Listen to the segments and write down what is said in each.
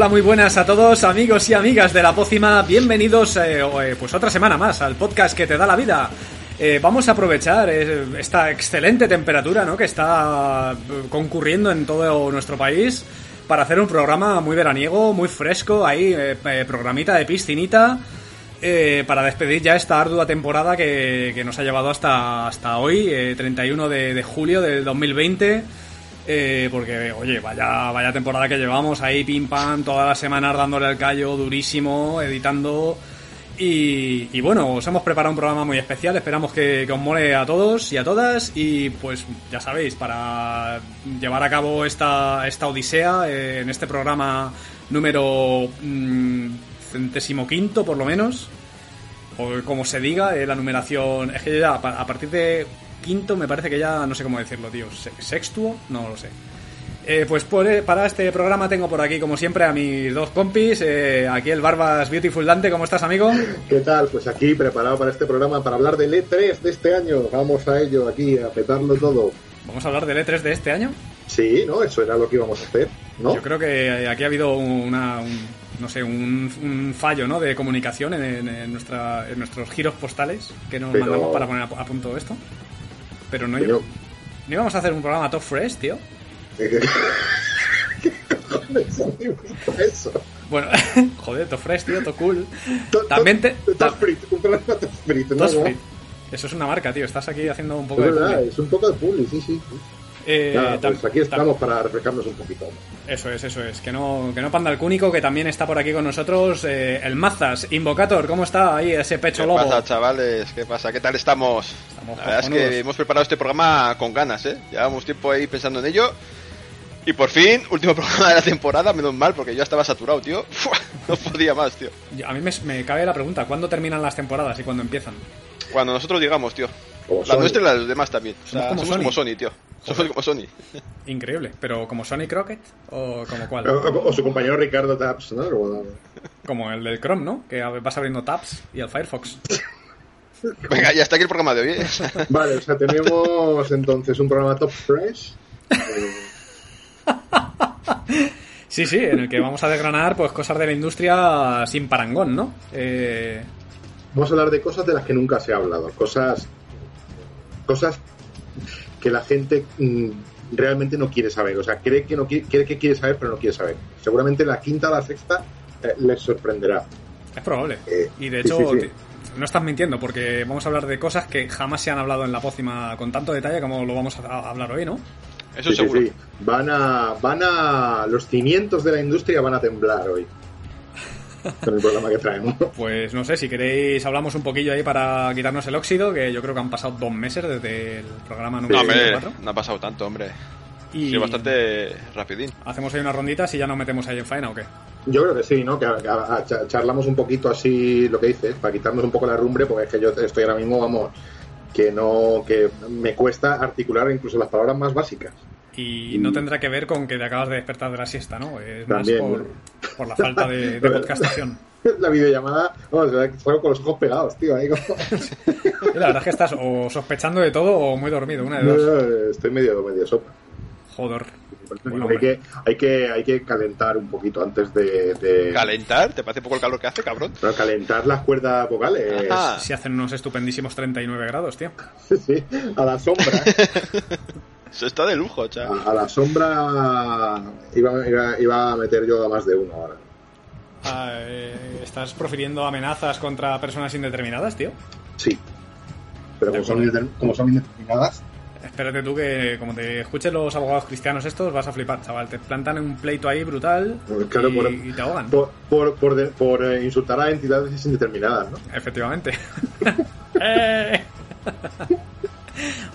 Hola, muy buenas a todos, amigos y amigas de la pócima. Bienvenidos, eh, eh, pues otra semana más al podcast que te da la vida. Eh, vamos a aprovechar esta excelente temperatura, ¿no? Que está concurriendo en todo nuestro país para hacer un programa muy veraniego, muy fresco, ahí, programita de piscinita. para despedir ya esta ardua temporada que, nos ha llevado hasta, hasta hoy, 31 de, de julio del 2020. Eh, porque, oye, vaya, vaya temporada que llevamos ahí, pim pam, todas las semanas dándole el callo durísimo, editando. Y, bueno, os hemos preparado un programa muy especial, esperamos que, os mole a todos y a todas. Y pues ya sabéis, para llevar a cabo esta, esta odisea eh, en este programa número mmm, centésimo quinto, por lo menos, o como se diga, eh, la numeración. Es que ya a partir de quinto me parece que ya no sé cómo decirlo, tío. ¿Sextuo? No lo sé. Eh, pues eh, para este programa tengo por aquí, como siempre, a mis dos compis. Eh, aquí el Barbas Beautiful Dante, ¿cómo estás, amigo? ¿Qué tal? Pues aquí preparado para este programa, para hablar del E3 de este año. Vamos a ello, aquí, a petarlo todo. ¿Vamos a hablar del E3 de este año? Sí, ¿no? Eso era lo que íbamos a hacer, ¿no? Yo creo que aquí ha habido una, no sé, un, fallo, ¿no? De comunicación en, nuestra, en nuestros giros postales que nos mandamos para poner a punto esto. Pero no, yo... ¿No íbamos a hacer un programa Top Fresh, tío? ¿Qué eso? Bueno, joder, Top Fresh, tío, Top Cool. También te... Top Free, un programa Top Free. Eso es una marca, tío. Estás aquí haciendo un poco de... Verdad, es un poco de publi, sí, sí. Eh, pues aquí estamos para refrescarnos un poquito. Eso es, eso es. Que no, que no panda el cúnico, que también está por aquí con nosotros. Eh, el Mazas, Invocator, ¿cómo está ahí ese pecho lobo? ¿Qué pasa, chavales? ¿Qué pasa? ¿Qué tal estamos? La verdad es que hemos preparado este programa con ganas, ¿eh? Llevamos tiempo ahí pensando en ello. Y por fin, último programa de la temporada, menos mal, porque yo estaba saturado, tío. no podía más, tío. A mí me, me cabe la pregunta, ¿cuándo terminan las temporadas y cuándo empiezan? Cuando nosotros llegamos, tío. La nuestra y la de los demás también. O sea, somos, como, Sony. tío. Somos como Sony. Increíble. ¿Pero como Sony Crockett? ¿O como cuál? O, su compañero Ricardo Tabs, ¿no? Como el del Chrome, ¿no? Que vas abriendo tabs y al Firefox. Venga, ya está aquí el programa de hoy. ¿eh? Vale, o sea, tenemos entonces un programa top fresh. Sí, sí, en el que vamos a desgranar pues cosas de la industria sin parangón, ¿no? Eh, Vamos a hablar de cosas de las que nunca se ha hablado, cosas, cosas que la gente mm, realmente no quiere saber, o sea, cree que no quiere, que quiere saber, pero no quiere saber. Seguramente la quinta o la sexta eh, les sorprenderá. Es probable. Eh, y de hecho, no estás mintiendo, porque vamos a hablar de cosas que jamás se han hablado en la pócima con tanto detalle como lo vamos a hablar hoy, ¿no? Eso seguro. Van a, van a, los cimientos de la industria van a temblar hoy con el programa que traemos. Pues no sé, si queréis hablamos un poquillo ahí para quitarnos el óxido, que yo creo que han pasado dos meses desde el programa número no, No ha pasado tanto, hombre. Y sí, bastante rapidín. ¿Hacemos ahí unas ronditas y ya nos metemos ahí en faena o qué? Yo creo que sí, ¿no? Que charlamos un poquito así lo que dices, para quitarnos un poco la rumbre, porque es que yo estoy ahora mismo, vamos, que no, que me cuesta articular incluso las palabras más básicas. Y no tendrá que ver con que te acabas de despertar de la siesta, ¿no? Es más por, por, la falta de, podcastación. La videollamada, vamos, fueron con los ojos pegados, tío. Ahí como... La verdad es que estás o sospechando de todo o muy dormido, una de dos. estoy medio, medio sopa. Joder. hay, que, hay, que, hay que calentar un poquito antes de, ¿Calentar? ¿Te parece poco el calor que hace, cabrón? Pero calentar las cuerdas vocales. Si hacen unos estupendísimos 39 grados, tío. sí, a la sombra. Se está de lujo, chaval. A, la sombra iba, iba, a meter yo a más de uno ahora. Ah, eh, ¿Estás profiriendo amenazas contra personas indeterminadas, tío? Sí. Pero como son, como son, indeterminadas. Espérate tú que, como te escuchen los abogados cristianos estos, vas a flipar, chaval. Te plantan un pleito ahí brutal pues y, te ahogan. Por, por, por, eh, insultar a entidades indeterminadas, ¿no? Efectivamente. ¡Eh!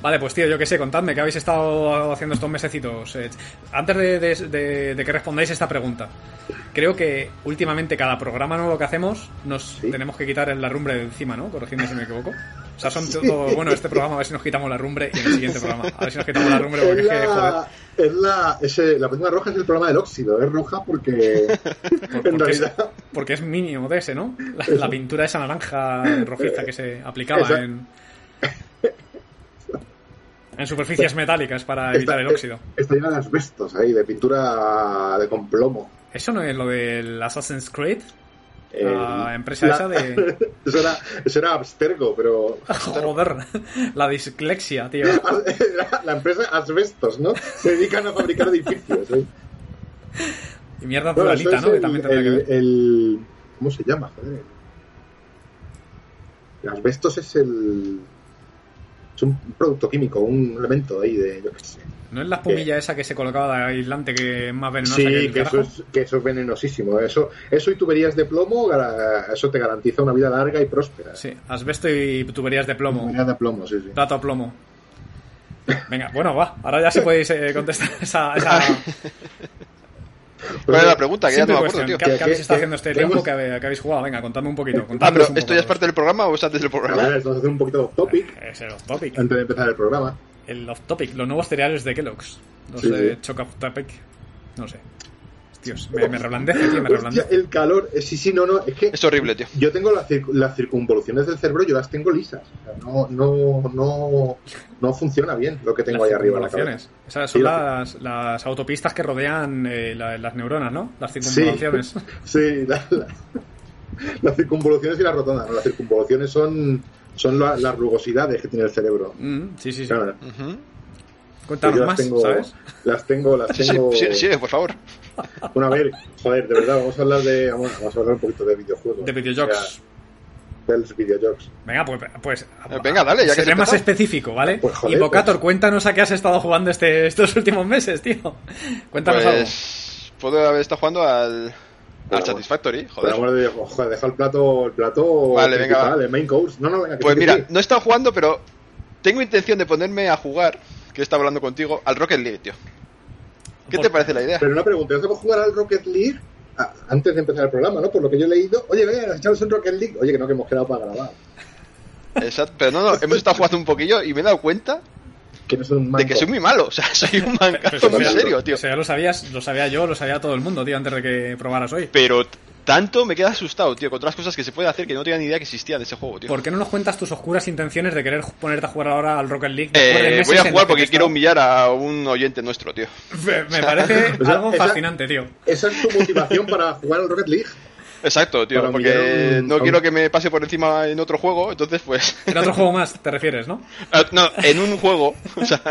Vale, pues tío, yo qué sé, contadme qué habéis estado haciendo estos mesecitos. Eh, antes de, que respondáis esta pregunta, creo que últimamente cada programa nuevo que hacemos nos tenemos que quitar la rumbre de encima, ¿no? Corregidme si me equivoco. O sea, son todo, bueno, este programa a ver si nos quitamos la rumbre y en el siguiente programa a ver si nos quitamos la rumbre porque es, que, joder. Es la, ese, la primera roja es el programa del óxido, es roja porque en realidad... porque es mínimo de ese, ¿no? La, pintura esa naranja rojiza que se aplicaba en en superficies metálicas para evitar el óxido. Está llena de asbestos ahí, de pintura de con plomo. ¿Eso no es lo del Assassin's Creed? La empresa esa de. eso, era, eso era Abstergo, pero. Joder, la dislexia, tío. la, empresa Asbestos, ¿no? Se dedican a fabricar edificios. ¿eh? Y mierda pluralita, ¿no? El, que también tendría que ver. El, ¿Cómo se llama? Joder. El asbestos es el. Es un producto químico, un elemento ahí de. Yo qué sé. ¿No es la espumilla esa que se colocaba de aislante que es más venenosa sí, que, el que eso, es, que eso es venenosísimo. Eso, eso y tuberías de plomo, eso te garantiza una vida larga y próspera. Sí, asbesto y tuberías de plomo. Tuberías de plomo, sí, sí. Plato a plomo. Venga, bueno, va. Ahora ya sí podéis eh, contestar esa, esa... ¿Cuál es la pregunta? Que ya no me acuerdo, tío. ¿Qué, qué, habéis estado haciendo este tiempo que, habéis jugado? Venga, contadme un poquito. Ah, pero ¿esto ya es parte del programa o es antes del programa? A ver, vamos a hacer un poquito de off topic. Eh, es el off topic. Antes de empezar el programa. El off topic, los nuevos cereales de Kellogg's. Los sí, de sí. Choc off topic. No sé. Dios, me, me reblandece, tío, me reblandece. el calor, eh, sí, sí, no, no, es que... Es horrible, tío. Yo tengo las, las circunvoluciones del cerebro, yo las tengo lisas. O sea, no, no, no, no funciona bien lo que tengo las ahí arriba en la cabeza. Esas son sí, las, las, autopistas que rodean eh, la, las neuronas, ¿no? Las circunvoluciones. Sí, sí la, la, las circunvoluciones y las rotondas. ¿no? Las circunvoluciones son, son la, las rugosidades que tiene el cerebro. Mm, sí, sí, sí. Claro. Uh -huh. Cuéntanos las más, tengo, ¿sabes? Las tengo, las tengo. Sí, sí, sí, por favor. Bueno, a ver, joder, de verdad, vamos a hablar de. Vamos, vamos a hablar un poquito de videojuegos. De videojuegos. De los videojuegos. Venga, pues, pues eh, venga, dale, ya que seré más específico, ¿vale? Pues, joder, Invocator, pues. cuéntanos a qué has estado jugando este, estos últimos meses, tío. Cuéntanos pues, algo. Puedo haber estado jugando al, al Satisfactory, joder. Por amor de Dios, joder, deja el plato, el plato vale, venga, principal, el main course. No, no, venga, que Pues sí, mira, sí. no he estado jugando, pero tengo intención de ponerme a jugar, que he estado hablando contigo, al Rocket League, tío. ¿Qué te parece la idea? Pero una pregunta, ¿no a jugar al Rocket League ah, antes de empezar el programa, no? Por lo que yo he leído. Oye, venga, echamos un Rocket League. Oye, que no, que hemos quedado para grabar. Exacto, pero no, no, hemos estado jugando un poquillo y me he dado cuenta que no soy un de que soy muy malo. O sea, soy un mancazo muy serio, tío. O sea, ya lo sabías, lo sabía yo, lo sabía todo el mundo, tío, antes de que probaras hoy. Pero tanto me queda asustado, tío, con todas las cosas que se puede hacer que no tenía ni idea que existía de ese juego, tío. ¿Por qué no nos cuentas tus oscuras intenciones de querer ponerte a jugar ahora al Rocket League? Eh, voy a jugar porque quiero humillar a un oyente nuestro, tío. Me, me parece o sea, algo esa, fascinante, tío. Esa es tu motivación para jugar al Rocket League. Exacto, tío, Para porque un- no quiero que me pase por encima en otro juego, entonces pues... En otro juego más, te refieres, ¿no? Ah, no, en un juego, o sea...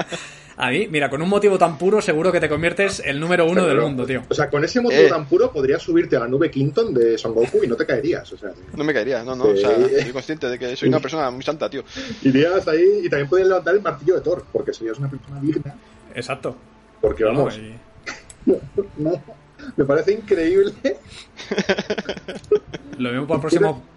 A mí, mira, con un motivo tan puro seguro que te conviertes el número uno del mundo, tío. O sea, con ese motivo Eh. tan puro podrías subirte a la nube Quinton de Son Goku y no te caerías. O sea, No me caería, no, no, o sea, Sí. soy consciente de que soy una persona muy santa, tío. irías ahí y también podrías levantar el martillo de Thor, porque serías una persona digna. Exacto. Porque No, vamos, y- no, me parece increíble. Lo mismo para el próximo.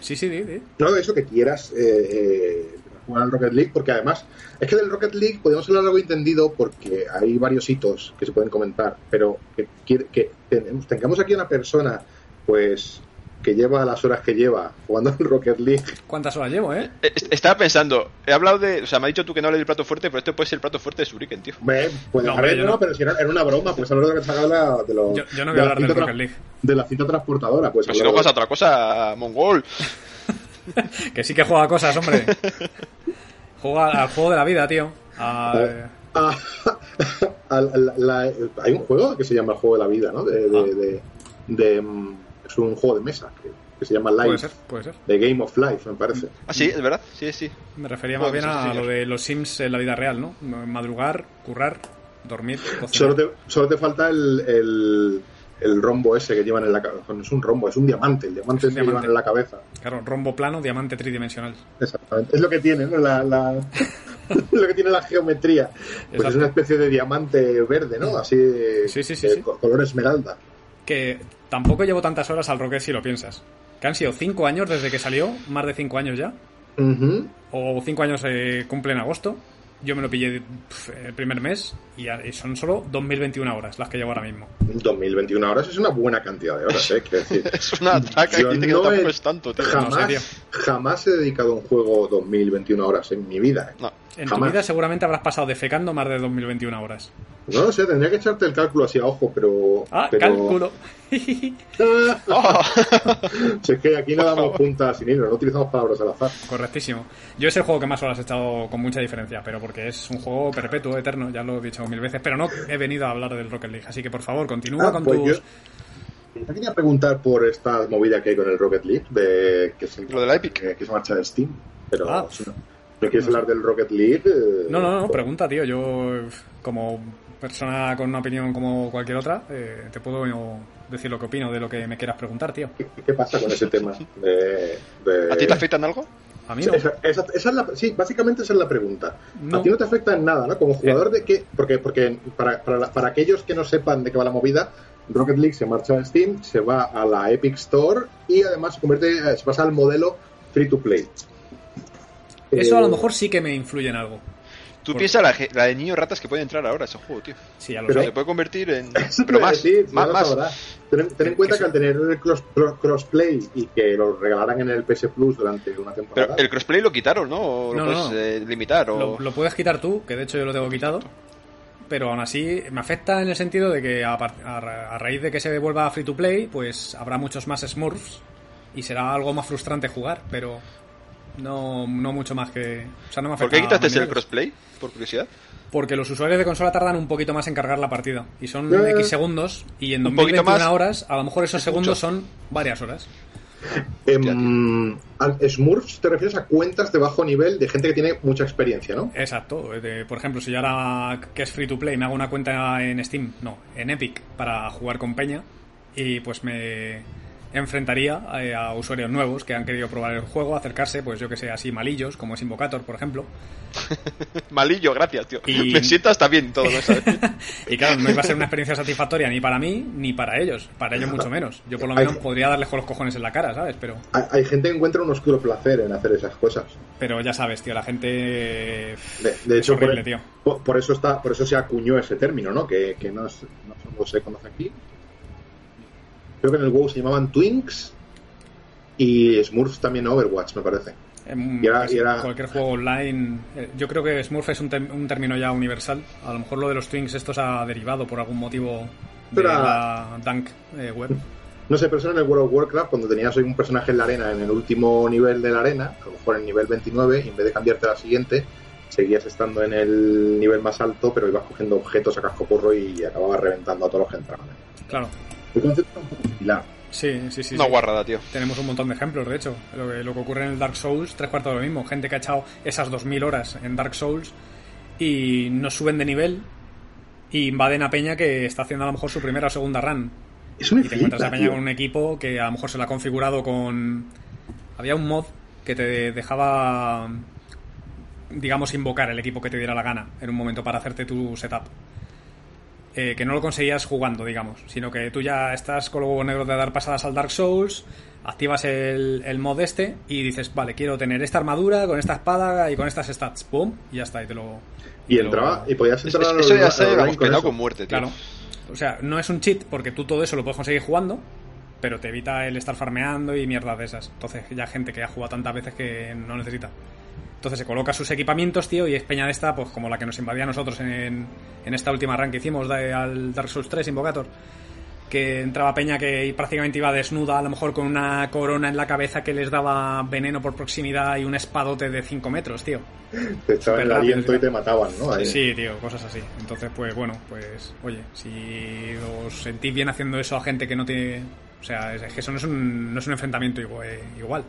Sí, sí, di, di. No, eso que quieras eh, eh, jugar al Rocket League, porque además es que del Rocket League podemos hablar algo entendido porque hay varios hitos que se pueden comentar, pero que, quiere- que tenemos- tengamos aquí una persona, pues, que lleva las horas que lleva jugando al Rocket League. ¿Cuántas horas llevo, eh? Eh, est- Estaba pensando, he hablado de... O sea, me ha dicho tú que no hablé del plato fuerte, pero este puede ser el plato fuerte de Suriken, tío. Hombre, puede No, pero si era, era una broma, pues hablar de lo que se habla de, Yo, yo no voy a la hablar del Rocket League. de la cinta transportadora. Pues Pero si no hablar juegas a de- otra cosa, mongol. Que sí que juega cosas, hombre. Juega al juego de la vida, tío. A- Ah, al- la- la- hay un juego que se llama el juego de la vida, ¿no? De, de- Ah. de- de, mm, es un juego de mesa que, que se llama Puede Life, ser, puede ser. de Game of Life, me parece. Ah, sí, es verdad, sí, sí. Me refería más bien a lo de los Sims en la vida real, ¿no? Madrugar, currar, dormir, cocinar. Solo te, solo te falta el, el, el rombo ese que llevan en la cabeza. No es un rombo, es un diamante. El diamante Es que llevan en la cabeza. Claro, rombo plano, diamante tridimensional. Exactamente. Es lo que tiene, ¿no? La, la- lo que tiene la geometría. Pues es una especie de diamante verde, ¿no? Así de, Sí, sí, sí, de sí. co- color esmeralda. Que tampoco llevo tantas horas al Rocket si lo piensas. Que han sido cinco años desde que salió, más de cinco años ya. Ujú. O cinco años eh, cumple en agosto. Yo me lo pillé pf, el primer mes y, ya- y son solo 2021 horas las que llevo ahora mismo. 2021 horas es una buena cantidad de horas, ¿eh? Quiero decir, Es una Yo aquí que no tampoco he- es tanto, tío. No jamás, sé, tío. jamás he dedicado a un juego 2021 horas en mi vida. ¿eh? No. En tu vida seguramente habrás pasado defecando más de 2021 horas. No lo sé, tendría que echarte el cálculo así a ojo, pero. Ah, cálculo. oh. si es que aquí no damos puntas sin hilo, no utilizamos palabras al azar. Correctísimo. Yo es el juego que más horas he echado con mucha diferencia, pero porque es un juego perpetuo, eterno, ya lo he dicho mil veces, pero no he venido a hablar del Rocket League. Así que por favor, continúa ah, con pues tus. Yo quería preguntar por esta movida que hay con el Rocket League, de, que lo de la Epic. Que, que se marcha de Steam, pero. Ah. ¿No quieres hablar del Rocket League? Eh, no, no, no, pregunta, tío. Yo, como persona con una opinión como cualquier otra, eh, te puedo decir lo que opino de lo que me quieras preguntar, tío. ¿Qué, pasa con ese tema? ¿A ti te afecta en algo? A mí no. Esa, es la, sí, básicamente esa es la pregunta. A ti no te afecta en nada, ¿no? Como jugador de qué... Porque, porque para, para, para, aquellos que no sepan de qué va la movida, Rocket League se marcha a Steam, se va a la Epic Store y además se convierte, se pasa al modelo free to play. Eso a lo eh, mejor sí que me influye en algo. Tú piensas la, la, de niños ratas que puede entrar ahora a ese juego, tío. Sí, ya lo Pero se puede convertir en. Pero más, más, más. Ten, en cuenta que al tener el crossplay y que lo regalaran en el PS Plus durante una temporada. Pero el crossplay lo quitaron, ¿no? ¿O lo puedes eh, limitar? O... Lo, puedes quitar tú, que de hecho yo lo tengo quitado. Pero aún así me afecta en el sentido de que a, a raíz de que se devuelva free to play, pues habrá muchos más Smurfs y será algo más frustrante jugar, pero no, no mucho más que. O sea, no me ¿Por qué quitaste el crossplay? Por curiosidad. Porque los usuarios de consola tardan un poquito más en cargar la partida. Y son X segundos. Y en 2021 horas, a lo mejor esos segundos son varias horas. Eh, Smurfs te refieres a cuentas de bajo nivel de gente que tiene mucha experiencia, ¿no? Exacto. por ejemplo, si yo ahora que es free to play me hago una cuenta en Steam, no, en Epic para jugar con Peña y pues me enfrentaría eh, a, usuarios nuevos que han querido probar el juego, acercarse, pues yo que sé, así malillos, como es Invocator, por ejemplo. Malillo, gracias, tío. Me siento hasta bien todo eso. y claro, no iba a ser una experiencia satisfactoria ni para mí ni para ellos. Para ellos mucho menos. Yo por lo menos podría darles con los cojones en la cara, ¿sabes? Pero... Hay, gente que encuentra un oscuro placer en hacer esas cosas. Pero ya sabes, tío, la gente... De, hecho, por, tío. Por, eso está, por eso se acuñó ese término, ¿no? Que, que no, no se conoce aquí, Creo que en el WoW se llamaban Twinks y Smurfs también Overwatch, me parece. y era, Cualquier juego online. Eh, yo creo que Smurf es un, término ya universal. A lo mejor lo de los Twinks esto se ha derivado por algún motivo de la Dunk eh, web. No sé, pero eso en el World of Warcraft, cuando tenías un personaje en la arena, en el último nivel de la arena, a lo mejor en el nivel 29, y en vez de cambiarte a la siguiente, seguías estando en el nivel más alto, pero ibas cogiendo objetos a casco porro y acababas reventando a todos los que entraban. Claro. El concepto es un poco similar. Sí, sí, sí. Una guarrada, tío. Tenemos un montón de ejemplos, de hecho. Lo que, lo que ocurre en el Dark Souls, tres cuartos de lo mismo. Gente que ha echado esas 2000 horas en Dark Souls y no suben de nivel y invaden a Peña que está haciendo a lo mejor su primera o segunda run. Eso me y te encuentras a Peña con un equipo que a lo mejor se lo ha configurado con. Había un mod que te dejaba, digamos, invocar el equipo que te diera la gana en un momento para hacerte tu setup. Eh, que no lo conseguías jugando, digamos, sino que tú ya estás con los huevos negros de dar pasadas al Dark Souls, activas el, el mod este y dices, vale, quiero tener esta armadura con esta espada y con estas stats, pum, y ya está, y te lo... Y, entraba, y podías entrar a Eso ya se vamos, con, con muerte, tío. Claro. O sea, no es un cheat porque tú todo eso lo puedes conseguir jugando, pero te evita el estar farmeando y mierda de esas. Entonces ya gente que ha jugado tantas veces que no necesita. Entonces se coloca sus equipamientos, tío, y es peña de esta, pues como la que nos invadía a nosotros en, en esta última run que hicimos al Dark Souls 3, Invocator. Que entraba peña que prácticamente iba desnuda, a lo mejor con una corona en la cabeza que les daba veneno por proximidad y un espadote de 5 metros, tío. Te echaban el aliento y te mataban, ¿no? Sí, tío, cosas así. Entonces, pues bueno, pues oye, si os sentís bien haciendo eso a gente que no tiene... O sea, es que eso no es un, no es un enfrentamiento igual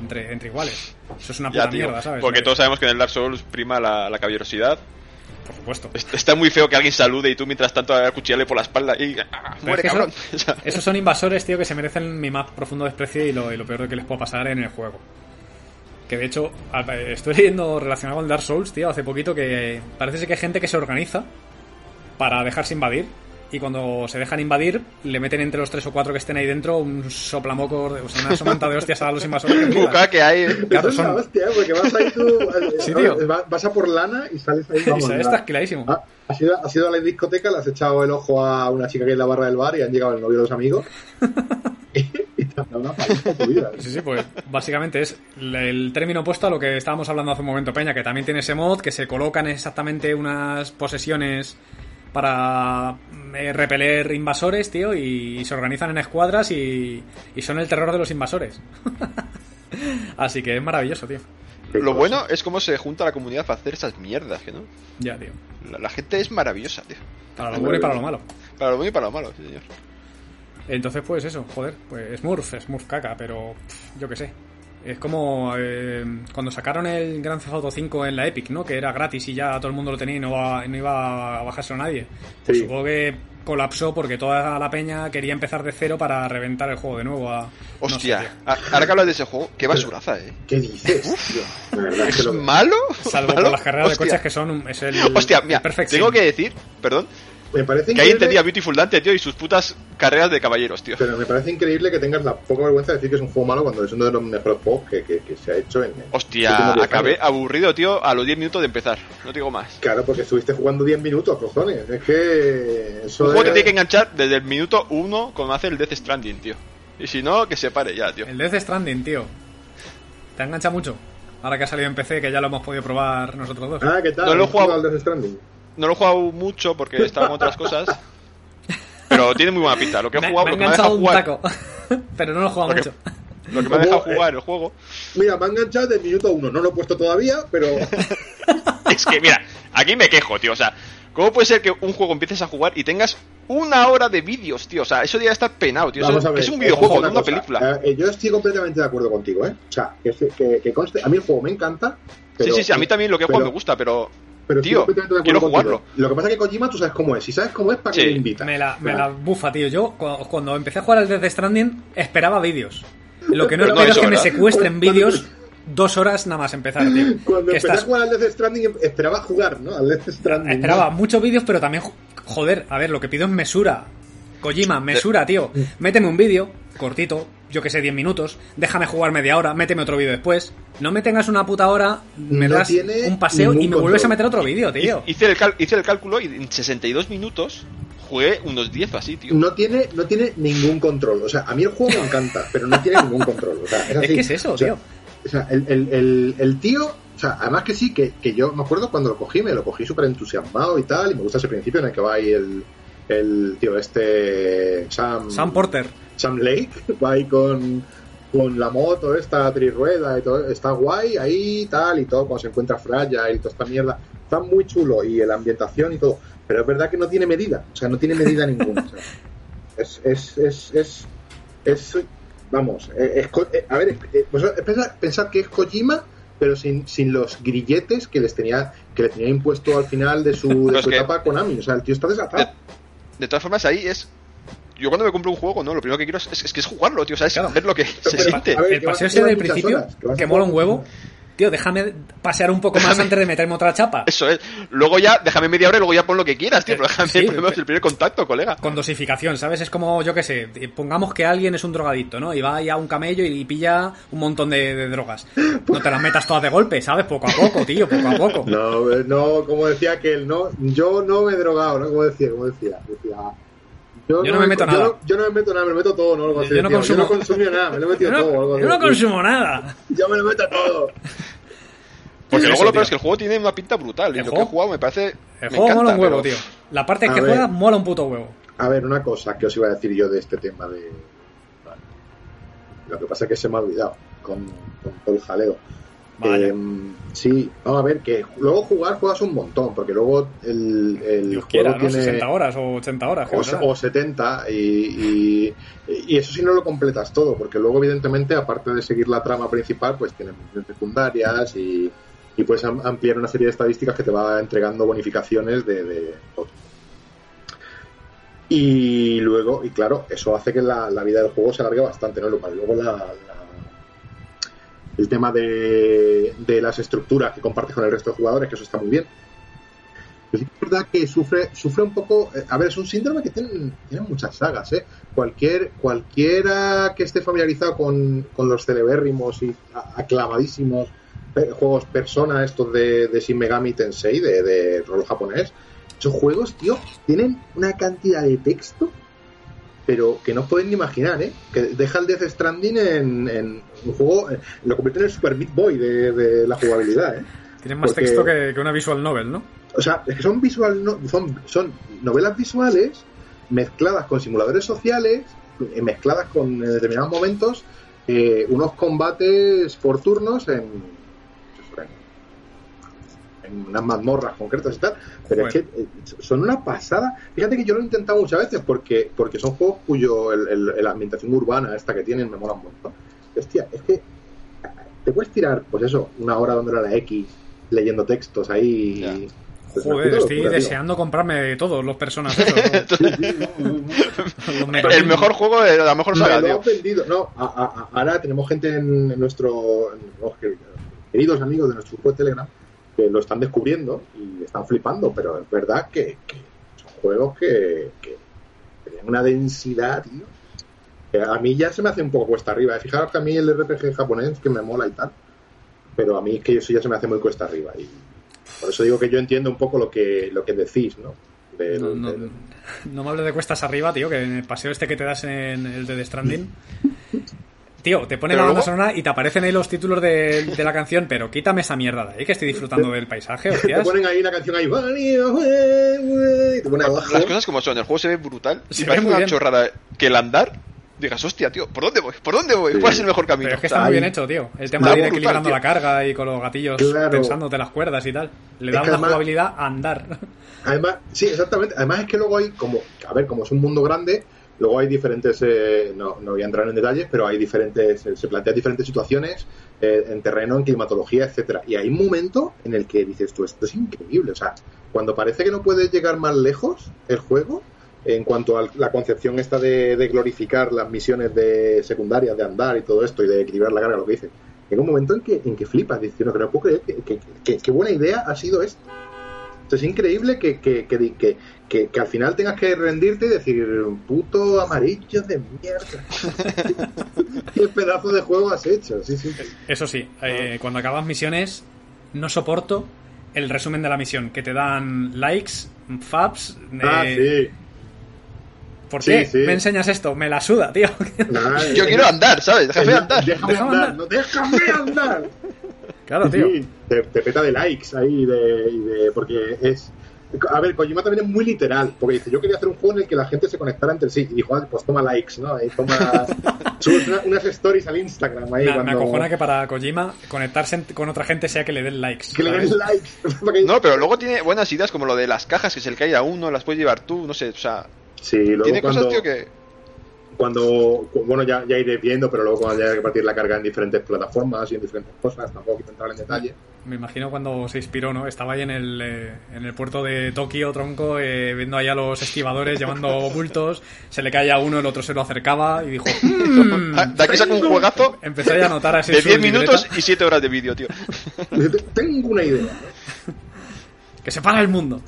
entre, entre iguales. Eso es una puta mierda, ¿sabes? Porque todos sabemos que en el Dark Souls prima la, la caballerosidad. Por supuesto. Está muy feo que alguien salude y tú mientras tanto acuchillarle por la espalda y ¡ah, muere cabrón. esos son invasores, tío, que se merecen mi más profundo desprecio y lo, y lo peor de que les puedo pasar en el juego. Que de hecho, estoy leyendo relacionado con el Dark Souls, tío, hace poquito que parece que hay gente que se organiza para dejarse invadir y cuando se dejan invadir, le meten entre los tres o cuatro que estén ahí dentro un soplamoco, o sea, una somanta de hostias a los invasores. Buca que hay. Claro, es una hostia, porque vas ahí tú. sí, tío. Vas a por lana y sales ahí. Vamos, y sales clarísimo. Ah, has, ido, has ido a la discoteca, le has echado el ojo a una chica que es en la barra del bar y han llegado el novio de los amigos. y, te han una paliza tu vida. Sí, sí, pues básicamente es el término opuesto a lo que estábamos hablando hace un momento, Peña, que también tiene ese mod, que se colocan exactamente unas posesiones para eh, repeler invasores, tío, y, se organizan en escuadras y, y son el terror de los invasores. Así que es maravilloso, tío. Lo bueno es cómo se junta la comunidad para hacer esas mierdas, no. Ya, tío. La, gente es maravillosa, tío. Para lo bueno y para lo malo. Para lo bueno y para lo malo, sí, señor. Entonces, pues eso, joder, pues Smurf, Smurf caca, pero yo qué sé. Es como eh, cuando sacaron el Grand Theft Auto 5 en la Epic, ¿no? Que era gratis y ya todo el mundo lo tenía y no, no iba a bajarse a nadie. Pues supongo que colapsó porque toda la peña quería empezar de cero para reventar el juego de nuevo. A, Hostia, ahora que hablas de ese juego, qué basuraza, eh. ¿Qué dices? ¿Es malo? Salvo por las carreras de coches que son. Es el, Hostia, mira, tengo que decir, perdón, me parece que ahí entendía Beautiful Dante, tío, y sus putas carreras de caballeros, tío. Pero me parece increíble que tengas la poca vergüenza de decir que es un juego malo cuando es uno de los mejores juegos que, que, se ha hecho en. Hostia, acabé aburrido, tío, a los 10 minutos de empezar. No digo más. Claro, porque estuviste jugando 10 minutos, cojones. Es que. Eso un juego te tiene que enganchar desde el minuto 1 cuando hace el Death Stranding, tío. Y si no, que se pare ya, tío. El Death Stranding, tío. ¿Te engancha mucho? Ahora que ha salido en PC, que ya lo hemos podido probar nosotros dos. Ah, ¿qué tal? No lo he jugado al Death Stranding. No lo he jugado mucho porque estaba en otras cosas. Pero tiene muy buena pinta. Lo que he jugado, me, me ha dejado jugar. Taco, pero no lo he jugado mucho. Lo que me ha dejado jugar el juego. Mira, me ha enganchado desde el minuto uno. No lo he puesto todavía, pero. es que, mira, aquí me quejo, tío. O sea, ¿cómo puede ser que un juego empieces a jugar y tengas una hora de vídeos, tío? O sea, eso debería estar penado, tío. es un videojuego, no una película. Eh, yo estoy completamente de acuerdo contigo, ¿eh? O sea, que, que, conste. A mí el juego me encanta. sí, sí, sí, a mí también lo que he jugado me gusta, pero pero tío, quiero jugarlo. Lo que pasa es que Kojima tú sabes cómo es. Si sabes cómo es, ¿para qué lo invitas? Me la, me la bufa, tío. Yo, cuando, empecé a jugar al Death Stranding, esperaba vídeos. Lo que no espero es que me secuestren vídeos dos horas nada más empezar, tío. Cuando empecé a jugar al Death Stranding, esperaba jugar, ¿no? Al Death Stranding. Esperaba muchos vídeos, pero también, joder, a ver, lo que pido es mesura. Kojima, mesura, tío. Méteme un vídeo, cortito, yo que sé, 10 minutos, déjame jugar media hora, méteme otro vídeo después. No me tengas una puta hora, me das un paseo y me vuelves a meter otro vídeo, tío. Hice el, hice el cálculo y en 62 minutos jugué unos 10 así, tío. No tiene, no tiene ningún control. O sea, a mí el juego me encanta, pero no tiene ningún control. O sea, es, así. que es eso, tío. O sea, el, el, el, tío, o sea, además que sí, que, que yo me acuerdo cuando lo cogí, me lo cogí súper entusiasmado y tal, y me gusta ese principio en el que va ahí el, el tío este Sam... Sam Porter Sam Lake, va ahí con, con la moto, esta trirueda y todo, está guay ahí tal y todo, cuando se encuentra Fraya y toda esta mierda, está muy chulo y la ambientación y todo, pero es verdad que no tiene medida, o sea, no tiene medida ninguna. es, es, es, es, es, vamos, es, eh, a ver, pues, pensar, que es Kojima, pero sin, sin los grilletes que les tenía que le tenía impuesto al final de su, de su etapa Konami, o sea, el tío está desatado. De, de todas formas, ahí es yo cuando me compro un juego, no, lo primero que quiero es, es, que es jugarlo, tío, ¿sabes? Ver lo que se siente. el paseo ese del principio, que, mola un huevo. Tío, déjame pasear un poco más antes de meterme otra chapa. Eso es. Luego ya, déjame media hora y luego ya pon lo que quieras, tío. Pero déjame el primer contacto, colega. Con dosificación, ¿sabes? Es como, yo qué sé, pongamos que alguien es un drogadicto, ¿no? Y va ya a un camello y pilla un montón de, drogas. No te las metas todas de golpe, ¿sabes? Poco a poco, tío, poco a poco. No, no, como decía que él, no, yo no me he drogado, ¿no? Como decía, como decía, decía yo, no, me meto nada. Yo no, me meto nada, me lo meto todo, ¿no? Algo así, yo, no consumo... yo no nada, me lo he metido todo. Algo yo no consumo nada. Yo me lo meto todo. Porque luego lo peor es que el juego tiene una pinta brutal. Y lo que he jugado me parece. El juego mola un huevo, tío. La parte que juega mola un puto huevo. A ver, una cosa que os iba a decir yo de este tema de. Lo que pasa es que se me ha olvidado con, con todo el jaleo. Vale. Em, sí, vamos a ver que luego jugar juegas un montón, porque luego el, el Dios quiera, ¿no? tiene 60 horas o 80 horas. O, o 70 y, y, eso sí no lo completas todo, porque luego evidentemente aparte de seguir la trama principal, pues tienes secundarias y, y puedes ampliar una serie de estadísticas que te va entregando bonificaciones de, de y luego, y claro, eso hace que la, la, vida del juego se alargue bastante, ¿no? Luego la, el tema de, las estructuras que compartes con el resto de jugadores, que eso está muy bien. es verdad que sufre, sufre un poco. Eh, a ver, es un síndrome que tiene, muchas sagas, ¿eh? Cualquier, cualquiera que esté familiarizado con, los celebérrimos y aclamadísimos juegos persona, estos de, de Shin Megami Tensei, de, de rol japonés, esos juegos, tío, tienen una cantidad de texto pero que no os podéis ni imaginar, ¿eh? Que deja el Death Stranding en, un juego, eh, lo convierte en el Super Meat Boy de, la jugabilidad, ¿eh? Tienen más texto que, una visual novel, ¿no? O sea, es que son visual son, son novelas visuales mezcladas con simuladores sociales, eh, mezcladas con en determinados momentos eh, unos combates por turnos en, en unas mazmorras concretas y tal, pero es que eh, son una pasada. Fíjate que yo lo he intentado muchas veces porque, porque son juegos cuyo la ambientación urbana esta que tienen me mola mucho. Hostia, es que te puedes tirar, pues eso, una hora dándole a la X, leyendo textos ahí. Joder, estoy deseando comprarme todos los personajes. el mejor juego de la mejor saga, no, No, ahora tenemos gente en, nuestro. queridos amigos de nuestro grupo de Telegram que lo están descubriendo y están flipando, pero es verdad que, son juegos que, tienen una densidad, tío. Que a mí ya se me hace un poco cuesta arriba. Fijaros que a mí el RPG japonés que me mola y tal, pero a mí es que eso ya se me hace muy cuesta arriba. Y por eso digo que yo entiendo un poco lo que, lo que decís, ¿no? no, me hables de cuestas arriba, tío, que en el paseo este que te das en el de The Stranding. Tío, te ponen la banda sonora y te aparecen ahí los títulos de, la canción, pero quítame esa mierda de ahí, que estoy disfrutando del paisaje, hostias. Te ponen ahí la canción ahí. Las cosas como son, el juego se ve brutal. Se y parece una chorrada que el andar digas, hostia, tío, ¿por dónde voy? ¿Por dónde voy? ¿Cuál es el mejor camino? Pero es que está muy bien hecho, tío. El tema de ir equilibrando la carga y con los gatillos pensándote las cuerdas y tal. Le da una jugabilidad a andar. Además, sí, exactamente. Además es que luego hay como, a ver, como es un mundo grande, luego hay diferentes, eh, no, no voy a entrar en detalles, pero hay diferentes, se plantean diferentes situaciones eh, en terreno, en climatología, etcétera. Y hay un momento en el que dices tú, esto es increíble. O sea, cuando parece que no puedes llegar más lejos el juego, en cuanto a la concepción esta de, glorificar las misiones de secundarias, de andar y todo esto, y de equilibrar la carga, lo que dicen. Llega un momento en que, en que flipas, dices, no, que no puedo creer que, buena idea ha sido esto. es increíble que, que, que, que, al final tengas que rendirte y decir, puto amarillo de mierda. ¿Qué pedazo de juego has hecho? Sí, sí. Eso sí, eh, cuando acabas misiones, no soporto el resumen de la misión, que te dan likes, fabs, ah, sí ¿Por qué me enseñas esto? Me la suda, tío. Yo quiero andar, ¿sabes? Déjame andar. Déjame, andar, no déjame andar. Claro, tío. te, peta de likes ahí, de, de, porque es... A ver, Kojima también es muy literal, porque dice, yo quería hacer un juego en el que la gente se conectara entre sí. Y dijo, ah, pues toma likes, ¿no? Ahí toma... subes unas stories al Instagram ahí. Me acojona que para Kojima conectarse con otra gente sea que le den likes. Que le den likes. no, pero luego tiene buenas ideas como lo de las cajas, que es el que hay a uno, las puedes llevar tú, no sé, o sea... Sí, luego Tiene cuando, cosas, tío, que... Cuando, bueno, ya, ya iré viendo, pero luego cuando haya que partir la carga en diferentes plataformas y en diferentes cosas, tampoco quiero entrar en detalle. Me imagino cuando se inspiró, ¿no? Estaba ahí en el, eh, en el puerto de Tokio, tronco, eh, viendo ahí a los esquivadores llevando bultos, se le caía uno, el otro se lo acercaba y dijo... Mmm, de aquí saco un juegazo. Empecé a anotar así. De 10 minutos y 7 horas de vídeo, tío. Tengo una idea. que se para el mundo.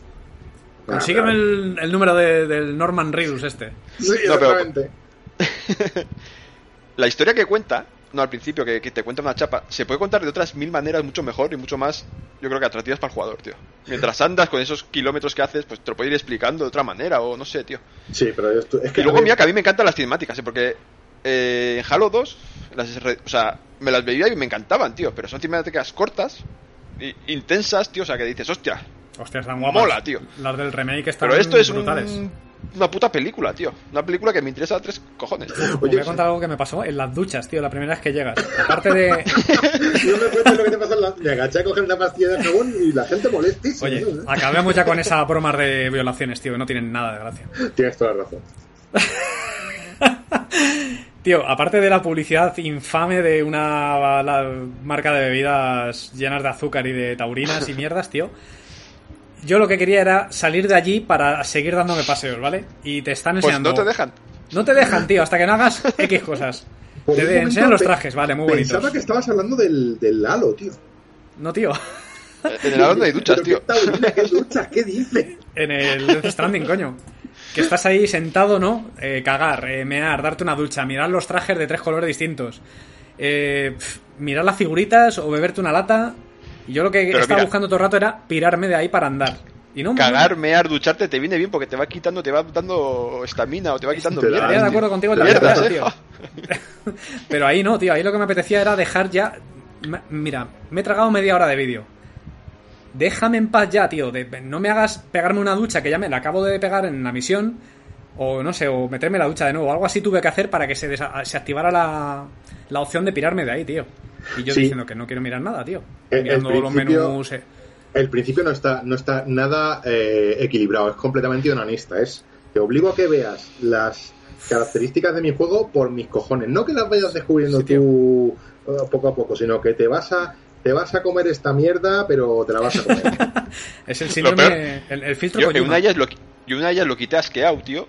Consígueme el, número del Norman Reedus este. Sí, exactamente. la historia que cuenta, no al principio, que, te cuenta una chapa, se puede contar de otras mil maneras mucho mejor y mucho más, yo creo que atractivas para el jugador, tío. Mientras andas con esos kilómetros que haces, pues te lo puede ir explicando de otra manera, o no sé, tío. Sí, pero esto, es que. Y luego, mira, que a mí me encantan las cinemáticas, ¿eh? porque eh, en Halo 2, las, o sea, me las veía y me encantaban, tío, pero son cinemáticas cortas, intensas, tío, o sea, que dices, hostia, Hostias, están guapas. Mola, tío. Las del remake están Pero esto es una puta película, tío. Una película que me interesa a tres cojones. Oye, voy a contar algo que me pasó en las duchas, tío, la primera vez que llegas. Aparte de. Yo me cuento lo que te pasa en la... Me agaché a coger una pastilla de jabón y la gente molestísima. Oye, acabemos ya con esa broma de violaciones, tío, que no tienen nada de gracia. Tienes toda la razón. Tío, aparte de la publicidad infame de una marca de bebidas llenas de azúcar y de taurinas y mierdas, tío, yo lo que quería era salir de allí para seguir dándome paseos, ¿vale? Y te están pues enseñando. no te dejan. No te dejan, tío, hasta que no hagas X cosas. te enseñan los trajes, vale, muy bonitos. Pensaba que estabas hablando del, del Halo, tío. No, tío. En el Halo no hay duchas, tío. ¿Qué duchas? ¿Qué dices? En el Death Stranding, coño. Que estás ahí sentado, ¿no? Eh, cagar, eh, mear, darte una ducha, mirar los trajes de tres colores distintos. Eh, mirar las figuritas o beberte una lata y yo lo que estaba buscando todo el rato era pirarme de ahí para andar. Y no, Cagar, mear, ducharte te viene bien porque te va quitando, te va dando estamina o te va quitando mierda. Estaría de acuerdo contigo en la mierda, tío. Pero ahí no, tío. Ahí lo que me apetecía era dejar ya. Mira, me he tragado media hora de vídeo. Déjame en paz ya, tío. no me hagas pegarme una ducha que ya me la acabo de pegar en la misión. O no sé, o meterme la ducha de nuevo. Algo así tuve que hacer para que se, se activara la, la opción de pirarme de ahí, tío. Y yo diciendo que no quiero mirar nada, tío. Mirando los menús. Eh. El principio no está, no está nada eh, equilibrado, es completamente onanista. Es, te obligo a que veas las características de mi juego por mis cojones. No que las vayas descubriendo tú eh, poco a poco, sino que te vas a te vas a comer esta mierda, pero te la vas a comer. es el síndrome, el, filtro yo, una ya lo, yo una ya lo quité asqueado, tío.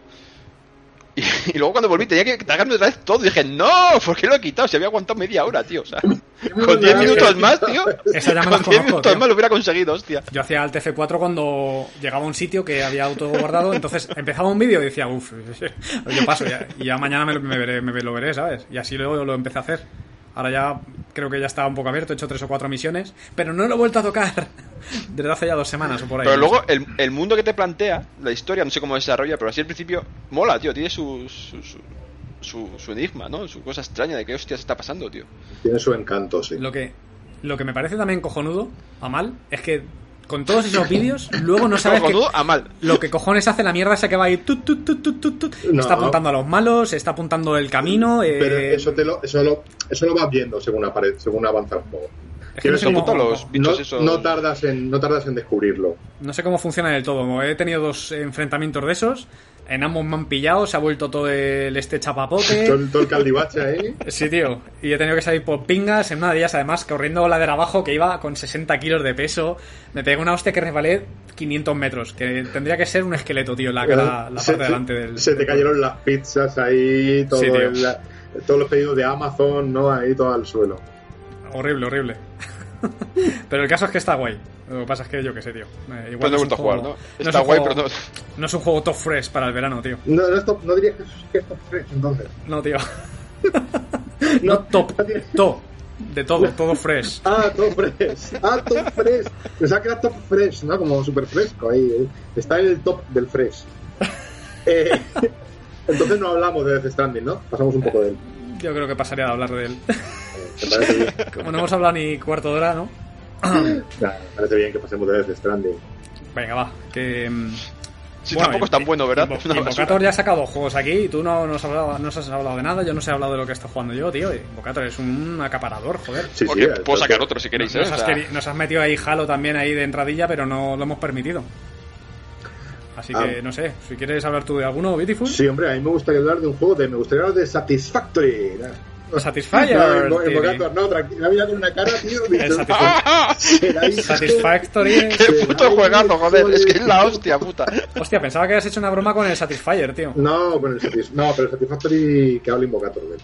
Y, luego cuando volví tenía que tragarme otra vez todo. Y dije, no, ¿por qué lo he quitado? Se había aguantado media hora, tío. O sea, con 10 minutos más, tío. con 10 minutos más lo hubiera conseguido, hostia. Yo hacía el TF4 cuando llegaba a un sitio que había auto guardado. Entonces empezaba un vídeo y decía, uff, yo paso ya. Y ya mañana me, veré, me lo veré, ¿sabes? Y así luego lo empecé a hacer. Ahora ya creo que ya estaba un poco abierto, he hecho tres o cuatro misiones, pero no lo he vuelto a tocar desde hace ya dos semanas o por ahí. Pero luego el, el mundo que te plantea, la historia, no sé cómo desarrolla, pero así al principio mola, tío, tiene su, su, su, enigma, ¿no? Su cosa extraña de qué hostias está pasando, tío. Tiene su encanto, sí. Lo que, lo que me parece también cojonudo, a mal, es que con todos esos vídeos, luego no sabes que, a mal. lo que cojones hace la mierda esa que va ahí. está apuntando a los malos, está apuntando el camino. Pero eh, eso, te lo, eso, lo, eso lo vas viendo según, según avanza un poco. no, tardas en, no tardas en descubrirlo. No sé cómo funciona del todo. He tenido dos enfrentamientos de esos en ambos me han pillado, se ha vuelto todo el este chapapote. todo, el caldibache ahí. Sí, tío. Y he tenido que salir por pingas en una de ellas, además, corriendo la de abajo, que iba con 60 kilos de peso. Me pegué una hostia que resbalé 500 metros, que tendría que ser un esqueleto, tío, la, la, parte de delante del. Se te cayeron las pizzas ahí, todo todos los pedidos de Amazon, ¿no? Ahí todo al suelo. Horrible, horrible. Pero el caso es que está guay. Lo que pasa es que yo qué sé, tío. Eh, igual no, no jugar, ¿no? Está guay, pero no. No es un juego top fresh para el verano, tío. No, no, es top, no diría que es, top fresh, entonces. No, tío. no, top, top. De todo, todo fresh. Ah, top fresh. Ah, top fresh. Pensaba que era top fresh, ¿no? Como súper fresco ahí. Eh. Está en el top del fresh. Eh, entonces no hablamos de Death Stranding, ¿no? Pasamos un poco de él. Yo creo que pasaría a hablar de él. Como no hemos hablado ni cuarto de hora, ¿no? me parece bien que pasemos de Death Stranding. Venga, va. Que. Mm, sí, tampoco es tan bueno, ¿verdad? Invocator ya ha sacado juegos aquí y tú no nos, has hablado, no has hablado de nada. Yo no sé hablado de lo que está jugando yo, tío. Invocator es un acaparador, joder. Sí, sí, puedo sacar otro si queréis. Nos, ¿eh? has, nos, has metido ahí Halo también ahí de entradilla, pero no lo hemos permitido. Así que ah. no sé, si quieres hablar tú de alguno, Beautiful. Sí, hombre, a mí me gustaría hablar de un juego de. Me gustaría hablar de Satisfactory. Satisfyer. No, Invocator, no, tranquilo. Me con una cara, tío. Satisfactory. Qué puto juegazo, joder. Es que es la hostia, puta. Hostia, pensaba que habías hecho una broma con el Satisfyer, tío. No, con el Satisfyer. No, pero el Satisfactory que habla Invocator, güey.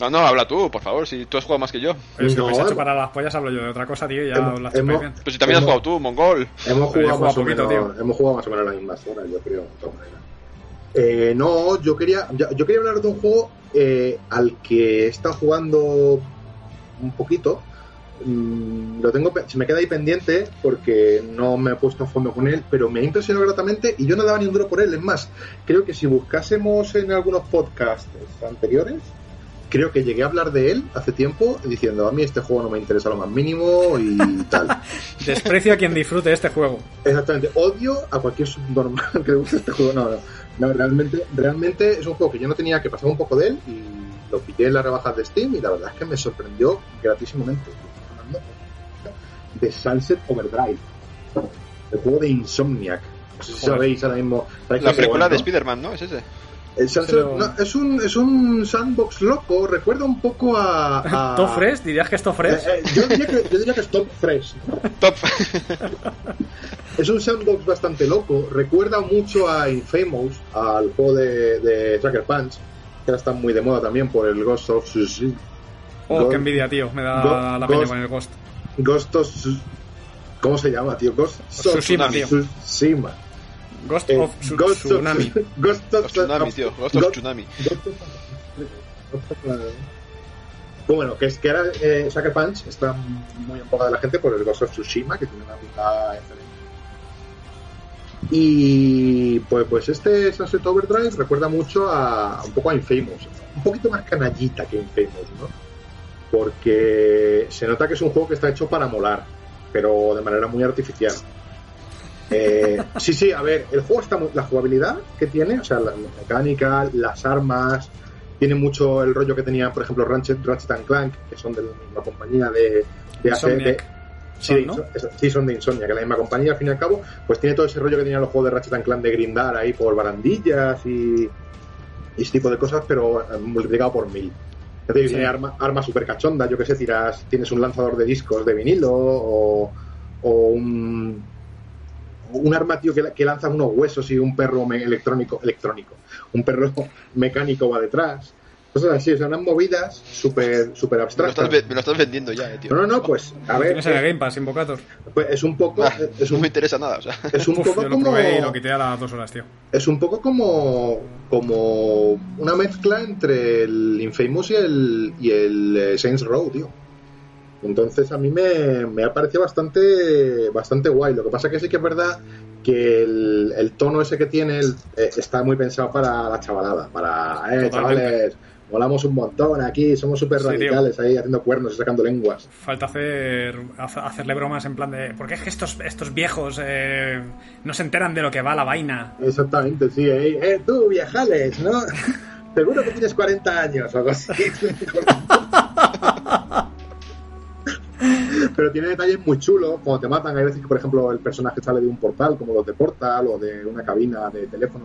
No, no, habla tú, por favor, si tú has jugado más que yo. Pero si no, lo hecho para las pollas, hablo yo de otra cosa, tío, ya hemos, las hemos, bien. Pero si también has jugado tú, mongol. Hemos jugado, más o menos, tío. hemos jugado más o menos las mismas horas, yo creo, de todas maneras. Eh, no, yo quería, yo quería hablar de un juego eh, al que he estado jugando un poquito. Mm, lo tengo, se me queda ahí pendiente porque no me he puesto a fondo con él, pero me ha impresionado gratamente y yo no daba ni un duro por él. Es más, creo que si buscásemos en algunos podcasts anteriores, creo que llegué a hablar de él hace tiempo diciendo a mí este juego no me interesa lo más mínimo y tal. Desprecio a quien disfrute este juego. Exactamente, odio a cualquier subnormal que le guste este juego. No, no. No, realmente, realmente es un juego que yo no tenía que pasar un poco de él y lo pillé en las rebajas de Steam y la verdad es que me sorprendió gratísimamente. De Sunset Overdrive, el juego de Insomniac. No sé si sabéis ahora mismo. La película de Spider-Man, ¿no? Es ese. Es, un, es un sandbox loco, recuerda un poco a. a... ¿Top Fresh? ¿Dirías que es Top Fresh? Eh, eh, yo, diría que, yo, diría que, es Top Fresh. Top. Es un sandbox bastante loco. Recuerda mucho a Infamous, al juego de, de Tracker Punch, que ahora está muy de moda también por el Ghost of Tsushima. Oh, qué envidia, tío. Me da la pena con el Ghost. Ghost of ¿Cómo se llama, tío? Ghost of Tsushima, tío. Tsushima. Ghost of Tsunami. Ghost of Tsunami, tío. Ghost of Tsunami. Bueno, que es que ahora eh, Sucker Punch está muy en boga de la gente por el Ghost of Tsushima, que tiene una pinta excelente Y pues, pues este Sunset Overdrive recuerda mucho a un poco a Infamous, un poquito más canallita que Infamous, ¿no? Porque se nota que es un juego que está hecho para molar, pero de manera muy artificial. Eh, sí, sí, a ver, el juego está muy, la jugabilidad que tiene, o sea, la, mecánica, las armas, tiene mucho el rollo que tenía, por ejemplo, Ratchet, Ratchet and Clank, que son de la compañía de, de, Sí, sí, son de Insomnia, que la misma compañía, al fin y al cabo, pues tiene todo ese rollo que tenían los juegos de Ratchet Clank de grindar ahí por barandillas y, ese tipo de cosas, pero eh, multiplicado por mil. Es tiene arma, arma super cachonda, yo que sé, tiras, tienes un lanzador de discos de vinilo o, un, un arma, tío, que, que, lanza unos huesos y un perro electrónico, electrónico, un perro mecánico va detrás. Cosas así, o sea, unas movidas súper super abstractas. Me lo, estás, vendiendo ya, eh, tío. No, no, no, pues, a ver. Tienes el Game Pass, Invocator. Pues es un poco. Ah, es un, no me interesa nada, o sea. Es un poco yo como. Lo probé y lo quité a las dos horas, tío. Es un poco como. Como una mezcla entre el Infamous y el, y el eh, Saints Row, tío. Entonces a mí me, me ha parecido bastante, bastante guay. Lo que pasa que sí que es verdad que el, el tono ese que tiene el, eh, está muy pensado para la chavalada. Para, eh, chavales, Volamos un montón aquí, somos súper radicales ahí haciendo cuernos y sacando lenguas. Falta hacer hacerle bromas en plan de. Porque es que estos, estos viejos eh, no se enteran de lo que va la vaina. Exactamente, sí, eh, eh tú, viejales, ¿no? Seguro que tienes 40 años o algo así. Pero tiene detalles muy chulos. Cuando te matan, hay veces que, por ejemplo, el personaje sale de un portal, como los de Portal, o de una cabina de teléfono.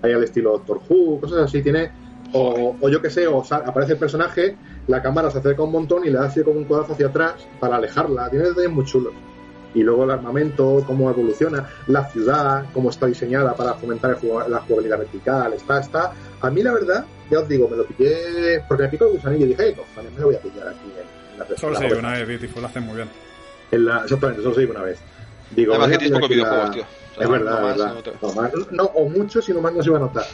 Hay al estilo Doctor Who, cosas así. Tiene o, yo que sé, o aparece el personaje, la cámara se acerca un montón y le da así como un codazo hacia atrás para alejarla. Tiene detalles muy chulos. Y luego el armamento, cómo evoluciona, la ciudad, cómo está diseñada para fomentar la jugabilidad vertical. Está, está. A mí, la verdad, ya os digo, me lo pillé porque me picó el gusanillo y dije, hey, cojones, me lo voy a pillar aquí en, la Solo se una vez, Beautiful, lo hacen muy bien. En la, exactamente, solo se una vez. Digo, Además que tienes pocos videojuegos, tío. es verdad, es verdad. No, no, o mucho, si no más no se iba a notar.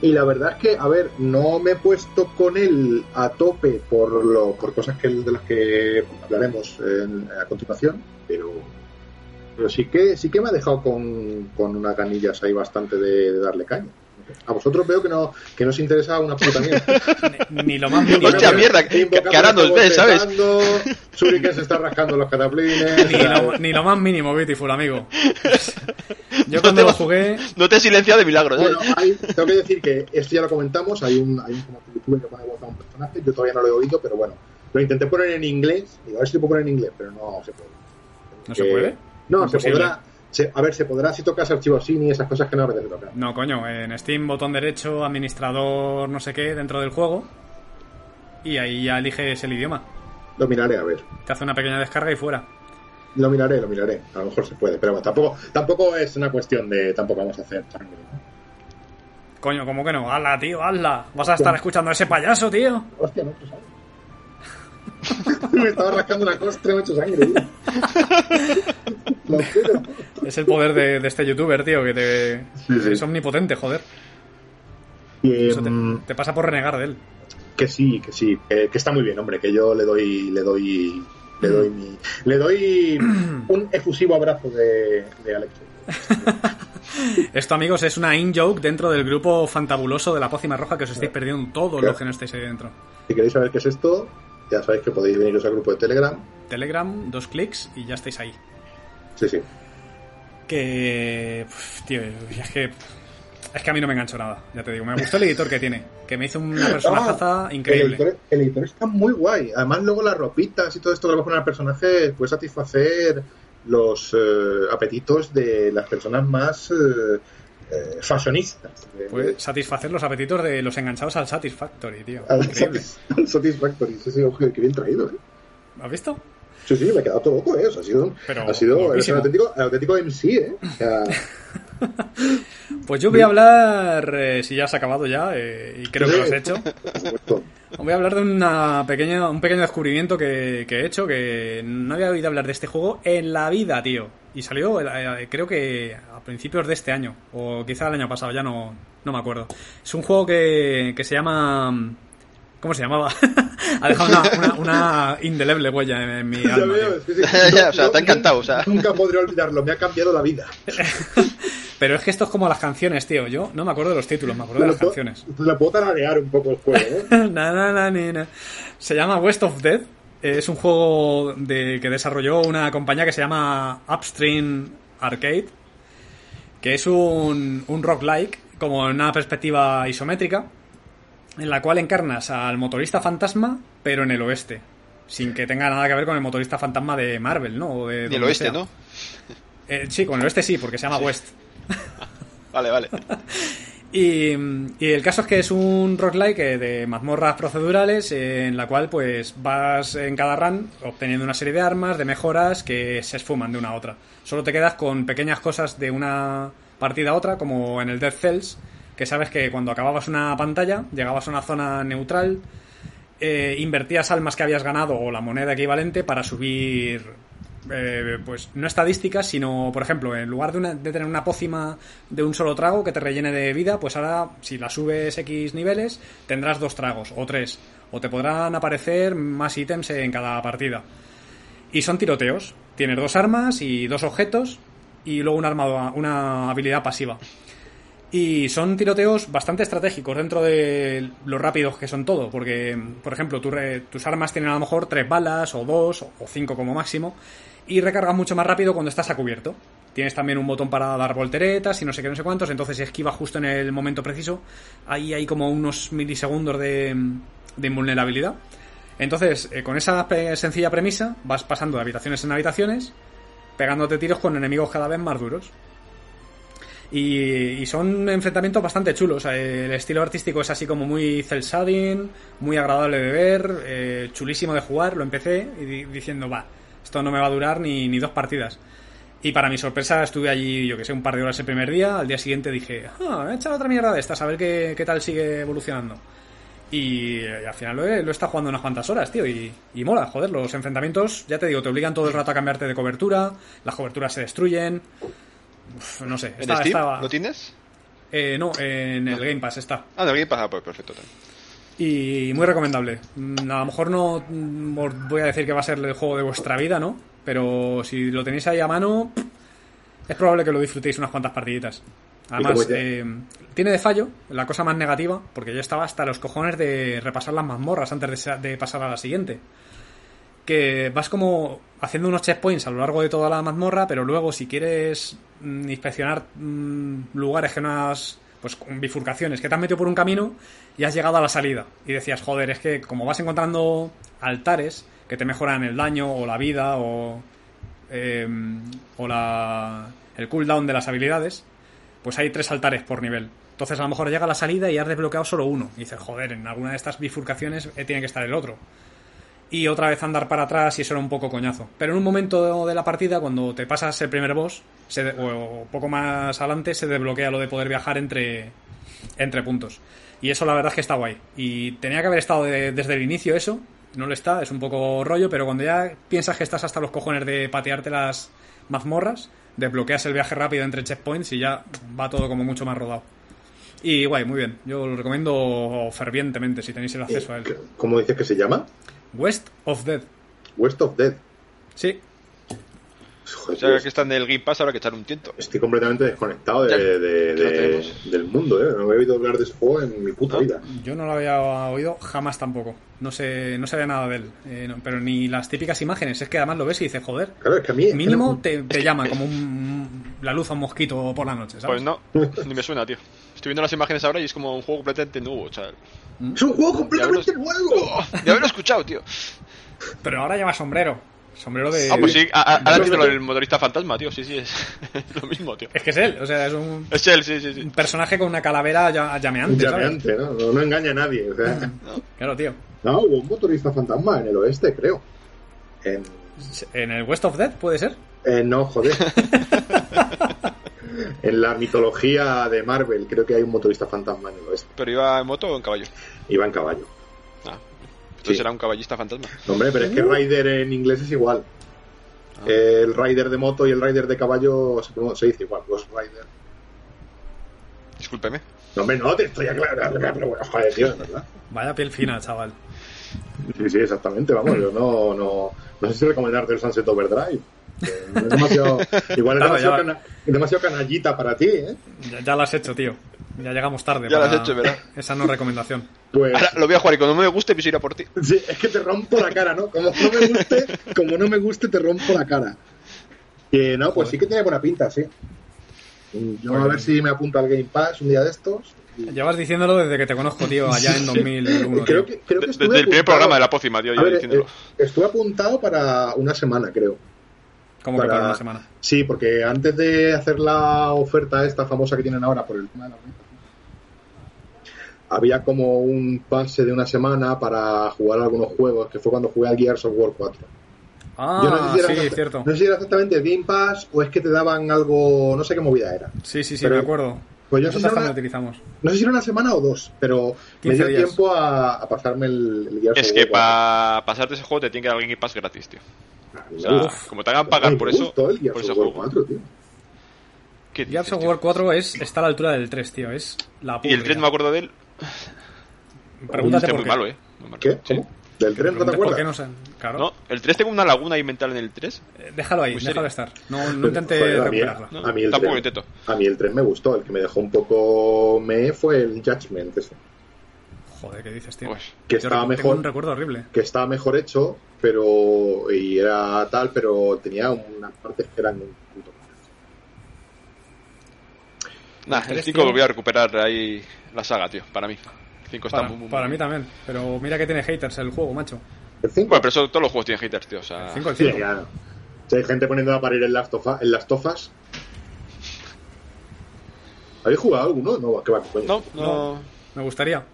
Y la verdad es que, a ver, no me he puesto con él a tope por lo, por cosas que de las que hablaremos a continuación, pero, pero sí que sí que me ha dejado con, con unas ganillas ahí bastante de, darle caña. A vosotros veo que no, que no os interesa una puta mierda. ni, lo más mínimo. Hostia, mierda, que, ahora nos ves, ¿sabes? Suri que se está rascando los cataplines. Ni, lo, ni lo más mínimo, Beautiful, amigo. Yo cuando lo jugué. No te he silenciado de milagro, ¿eh? Bueno, hay, tengo que decir que esto ya lo comentamos. Hay un, hay un youtuber que pone voz a un personaje. Yo todavía no lo he oído, pero bueno. Lo intenté poner en inglés. Digo, a ver si lo puedo poner en inglés, pero no se puede. ¿No se puede? No, se podrá. A ver, se podrá si tocas archivos SIN y esas cosas que no apetece tocar. No, coño, en Steam, botón derecho, administrador, no sé qué, dentro del juego. Y ahí ya eliges el idioma. Lo miraré, a ver. Te hace una pequeña descarga y fuera. Lo miraré, lo miraré. A lo mejor se puede, pero bueno, tampoco, tampoco es una cuestión de tampoco vamos a hacer sangre. Coño, ¿cómo que no? Hazla, tío, hazla. Vas a estar escuchando a ese payaso, tío. Hostia, no, pues, Me estaba rascando una costra, me he hecho sangre, tío. es el poder de, este youtuber, tío, que te es omnipotente, joder. Y, te, mm, te, pasa por renegar de él. Que sí, que sí, que, que, está muy bien, hombre, que yo le doy, le doy le doy, mi, le doy un efusivo abrazo de, de Alex. Esto, amigos, es una in-joke dentro del grupo fantabuloso de la pócima roja que os estáis perdiendo todo lo que no estáis ahí dentro. Si queréis saber qué es esto, ya sabéis que podéis veniros al grupo de Telegram. Telegram, dos clics y ya estáis ahí. Sí, sí. Que. tío, es que es que a mí no me enganchó nada, ya te digo. Me gustó el editor que tiene, que me hizo una personajaza ah, increíble. El editor, está muy guay. Además, luego las ropitas y todo esto que le poner al personaje puede satisfacer los eh, apetitos de las personas más eh, eh, fashionistas. Puede satisfacer los apetitos de los enganchados al Satisfactory, tío. Al, Satisfactory, sí, sí, ojo, que bien traído, ¿eh? ¿Has visto? Sí, sí, me he quedado todo loco, ¿eh? O sea, ha sido, ha sido un auténtico, auténtico MC, ¿eh? O sea, Pues yo voy a hablar, eh, si ya has acabado ya, eh, y creo que lo has hecho. Voy a hablar de una pequeña, un pequeño descubrimiento que, he hecho, que no había oído hablar de este juego en la vida, tío. Y salió, eh, creo que a principios de este año, o quizá el año pasado, ya no, no me acuerdo. Es un juego que, que se llama ¿Cómo se llamaba? ha dejado una, indeleble huella en, mi alma. o sea, te ha encantado. O sea. Nunca podré olvidarlo, me ha cambiado la vida. Pero es que esto es como las canciones, tío. Yo no me acuerdo de los títulos, me acuerdo de las canciones. La puedo tararear un poco el juego, ¿eh? Se llama West of Dead. Es un juego de, que desarrolló una compañía que se llama Upstream Arcade. Que es un, un roguelike, como en una perspectiva isométrica en la cual encarnas al motorista fantasma, pero en el oeste. Sin que tenga nada que ver con el motorista fantasma de Marvel, ¿no? O de, oeste, ¿no? Eh, sí, con el oeste sí, porque se llama West. vale, vale. y, el caso es que es un roguelike eh, de mazmorras procedurales en la cual pues vas en cada run obteniendo una serie de armas, de mejoras que se esfuman de una a otra. Solo te quedas con pequeñas cosas de una partida a otra, como en el Death Cells, que sabes que cuando acababas una pantalla, llegabas a una zona neutral, eh, invertías almas que habías ganado o la moneda equivalente para subir, eh, pues no estadísticas, sino, por ejemplo, en lugar de, de, tener una pócima de un solo trago que te rellene de vida, pues ahora, si la subes X niveles, tendrás dos tragos o tres, o te podrán aparecer más ítems en cada partida. Y son tiroteos. Tienes dos armas y dos objetos y luego una, arma, una habilidad pasiva. Y son tiroteos bastante estratégicos dentro de lo rápidos que son todo, porque, por ejemplo, tus armas tienen a lo mejor tres balas, o dos, o cinco como máximo, y recargas mucho más rápido cuando estás a cubierto. Tienes también un botón para dar volteretas y no sé qué, no sé cuántos, entonces si esquivas justo en el momento preciso, ahí hay como unos milisegundos de, invulnerabilidad. Entonces, eh, con esa sencilla premisa, vas pasando de habitaciones en habitaciones, pegándote tiros con enemigos cada vez más duros. Y, son enfrentamientos bastante chulos. El estilo artístico es así como muy cel shading, muy agradable de ver, eh, chulísimo de jugar. Lo empecé diciendo, va, esto no me va a durar ni, ni dos partidas. Y para mi sorpresa estuve allí, yo que sé, un par de horas el primer día. Al día siguiente dije, ah, he echado otra mierda de estas, a ver qué, qué tal sigue evolucionando. Y, al final lo he, lo estado jugando unas cuantas horas, tío, y, y, mola, joder, los enfrentamientos, ya te digo, te obligan todo el rato a cambiarte de cobertura, las coberturas se destruyen, no sé. ¿En Steam? ¿Lo tienes? Eh, no, en el Game Pass está. Ah, en el Game Pass, ah, pues perfecto. Y muy recomendable. Mm, a lo mejor no mm, os voy a decir que va a ser el juego de vuestra vida, ¿no? Pero si lo tenéis ahí a mano, es probable que lo disfrutéis unas cuantas partiditas. Además, eh, tiene de fallo, la cosa más negativa, porque yo estaba hasta los cojones de repasar las mazmorras antes de pasar a la siguiente que vas como haciendo unos checkpoints a lo largo de toda la mazmorra, pero luego si quieres mm, inspeccionar lugares que no has, pues con bifurcaciones, que te has metido por un camino y has llegado a la salida. Y decías, joder, es que como vas encontrando altares que te mejoran el daño o la vida o, em, o la, el cooldown de las habilidades, pues hay tres altares por nivel. Entonces a lo mejor llega a la salida y has desbloqueado solo uno. Y dices, joder, en alguna de estas bifurcaciones eh, tiene que estar el otro y otra vez andar para atrás y eso era un poco coñazo. Pero en un momento de la partida, cuando te pasas el primer boss, o poco más adelante, se desbloquea lo de poder viajar entre, entre puntos. Y eso la verdad es que está guay. Y tenía que haber estado desde el inicio eso, no lo está, es un poco rollo, pero cuando ya piensas que estás hasta los cojones de patearte las mazmorras, desbloqueas el viaje rápido entre checkpoints y ya va todo como mucho más rodado. Y guay, muy bien. Yo lo recomiendo fervientemente si tenéis el acceso a él. ¿Cómo dices que se llama? West of Dead. West of Dead. Sí. o sea que están del Game Pass, habrá que echar un tiento. Estoy completamente desconectado de, del mundo, ¿eh? No he oído hablar de ese juego en mi puta vida. Yo no lo había oído jamás tampoco. No sé, no sabía nada de él. Eh, pero ni las típicas imágenes. Es que además lo ves y dices, joder. Claro, es que a mí. Mínimo te, te, llama como la luz a un mosquito por la noche, ¿sabes? Pues no, ni me suena, tío. Estoy viendo las imágenes ahora y es como un juego completamente nuevo, o sea, ¿Mm? Es un juego completamente nuevo. De haberlo escuchado, tío. Pero ahora lleva sombrero. Sombrero de. Ah, pues sí, ahora título el motorista fantasma, tío. Sí, sí, es, lo mismo, tío. Es que es él, o sea, es un. Es él, sí, sí, sí. Un personaje con una calavera llameante. Llameante, ¿no? ¿no? engaña a nadie. O sea. Claro, tío. No, hubo un motorista fantasma en el oeste, creo. En, ¿En el West of Dead, puede ser? Eh, no, joder. en la mitología de Marvel creo que hay un motorista fantasma en el oeste. ¿Pero iba en moto o en caballo? Iba en caballo. Ah, entonces era un caballista fantasma. hombre, pero es que Rider en inglés es igual. Ah. El Rider de moto y el Rider de caballo se, dice igual, Ghost Rider. Discúlpeme. No, hombre, no, te estoy aclarando, pero bueno, joder, tío, ¿verdad? Vaya piel fina, chaval. Sí, sí, exactamente, vamos, yo no, no, no sé si recomendarte el Sunset Overdrive. Es demasiado, igual es demasiado, cana, demasiado, canallita para ti, ¿eh? Ya, ya, lo has hecho, tío. Ya llegamos tarde. Ya lo has hecho, ¿verdad? Esa no recomendación. Pues... Ahora lo voy a jugar y cuando no me guste, pues iré por ti. Sí, es que te rompo la cara, ¿no? Como no me guste, como no me guste, te rompo la cara. Que no, pues sí que tiene buena pinta, sí. Yo a ver si me apunto al Game Pass un día de estos. Llevas diciéndolo desde que te conozco, tío, allá en 2001. creo que, creo que desde el primer programa de la pócima, tío, yo ver, diciéndolo. Eh, estuve apuntado para una semana, creo. ¿Cómo para... que para una semana? Sí, porque antes de hacer la oferta esta famosa que tienen ahora por el tema de la había como un pase de una semana para jugar algunos juegos, que fue cuando jugué al Gears of War 4. Ah, Yo no sé si era sí, cierto. No sé si era exactamente el Game Pass o es que te daban algo, no sé qué movida era. Sí, sí, sí, pero, me acuerdo. Pues yo no sé, si una, utilizamos. no sé si era una semana o dos, pero me dio días. tiempo a, a, pasarme el, el Gears Es que para pasarte ese juego te tiene que dar el Game Pass gratis, tío. O sea, Uf, como te hagan pagar por eso, el Gears por ese of juego. 4, tío. ¿Qué Gears dices, of tío? War 4 es, está a la altura del 3, tío. Es la Y el 3 no me acuerdo de él. Pregúntate Este por muy qué. malo, eh. No me ¿Qué? ¿Cómo? ¿Del tren no te Pregúntate por acuerdas? qué no sé. Claro. No, el 3 tengo una laguna ahí mental en el 3. Eh, Déjalo ahí, Muy déjalo serio. estar. No, no intente Joder, a mí- recuperarla. No, A mí el tampoco tren- intento. A mí el tren me gustó, el que me dejó un poco me fue el Judgment ese, Joder, ¿qué dices, tío? Pues, que Yo estaba tengo mejor, un recuerdo horrible. que estaba mejor hecho, pero y era tal, pero tenía unas partes que eran un puto. Nah, El el tres, 5 tío. voy a recuperar ahí la saga, tío, para mí. El 5 está Para, muy, muy para mí también. Pero mira que tiene haters el juego, macho. El 5 Bueno, pero eso, todos los juegos tienen haters, tío. O sea, El 5 el Sí, 5. ya. Si hay gente poniendo a parir en las, tofa- en las tofas. ¿Habéis jugado alguno? No, ¿qué va? coño? no, no, Me gustaría.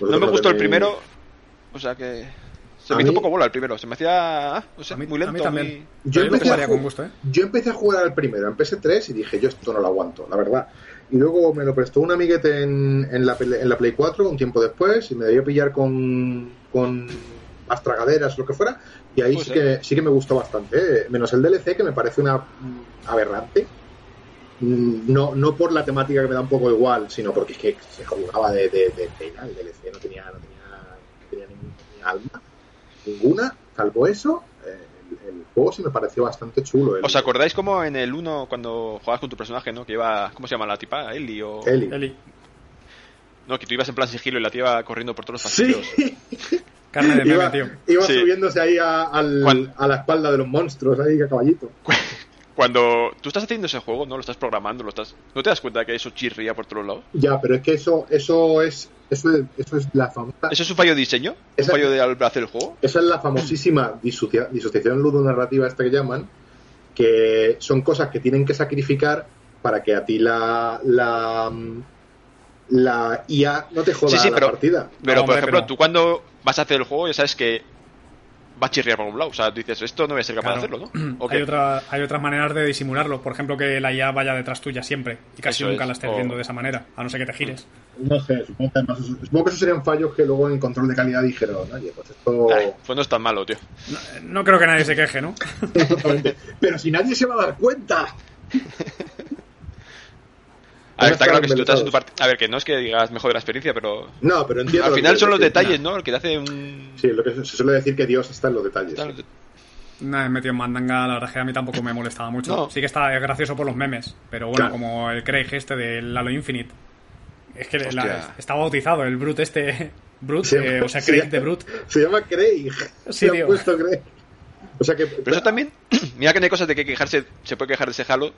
Vosotros no me gustó el primero. O sea que. Se A me hizo un poco bola el primero. Se me hacía. ah, no sé, A mí, muy a lento. mí también. muy- Yo empecé, a con gusto, ¿eh? yo empecé a jugar al primero en PS3 y dije, yo esto no lo aguanto, la verdad. Y luego me lo prestó un amiguete en, en, la, Play- en la Play 4 un tiempo después y me debió pillar con, con más tragaderas o lo que fuera. Y ahí Puede sí que, sí que me gustó bastante. ¿eh? Menos el DLC que me parece una mm, aberrante. No, no por la temática que me da un poco igual, sino porque es que se jugaba de, de, de pena el DLC, no tenía, no tenía, no tenía ningún- alma, ninguna, salvo eso, eh, el, el juego sí me pareció bastante chulo. El, ¿Os acordáis como en el 1 cuando jugabas con tu personaje, ¿no? Que iba. ¿Cómo se llama la tipa? Eli o. Eli. Eli. No, que tú ibas en plan sigilo y la tía iba corriendo por todos los Sí, pasillos. Carne de meme, iba, tío. iba Sí. subiéndose ahí a, al- a la espalda de los monstruos, ahí a caballito. Cuando tú estás haciendo ese juego, ¿no? Lo estás programando, lo estás. ¿No te das cuenta de que eso chirría por todos lados? Ya, pero es que eso, eso es, eso es, eso es la famosa, ¿Eso es un fallo de diseño? ¿Un Esa- fallo de al hacer el jujuego? esa es la famosísima disocia- disociación ludonarrativa esta que llaman, que son cosas que tienen que sacrificar para que a ti la, la, la IA no te joda Sí, sí, la pero- partida. Pero, No, por hombre, ejemplo, pero- tú cuando vas a hacer el juego ya sabes que va a chirriar por un lado. O sea, dices, esto no voy a ser capaz Claro. de hacerlo, ¿no? Hay, otra, hay otras maneras de disimularlo. Por ejemplo, que la IA vaya detrás tuya siempre. Y casi Eso nunca es, la estés o- viendo de esa manera. A no ser que te gires. No sé, supongo que, además eso- supongo que esos serían fallos que luego en control de calidad dijeron, oye, pues esto... Ay, pues no es tan malo, tío. No, no creo que nadie se queje, ¿no? Exactamente. Pero si nadie se va a dar cuenta. A ver, está claro que si tú estás en tu parte... A ver, que no es que digas mejor de la experiencia, pero... No, pero entiendo. Al lo que final son los decir. detalles, ¿no? El que te hace un... Sí, lo que se suele decir que Dios está en los detalles. Tal- Una vez metido en mandanga, la verdad que a mí tampoco me molestaba mucho. No. Sí que está es gracioso por los memes. Pero bueno, Claro. como el Craig este del Halo Infinite. Es que la- está bautizado, el Brute este. Brute, Se eh, o sea, se Craig llama- de Brute. Se llama Craig. Sí, Se tío. ha puesto Craig. O sea que. Pero eso también... Mira que no hay cosas de que quejarse... Se puede quejar de ese Halo.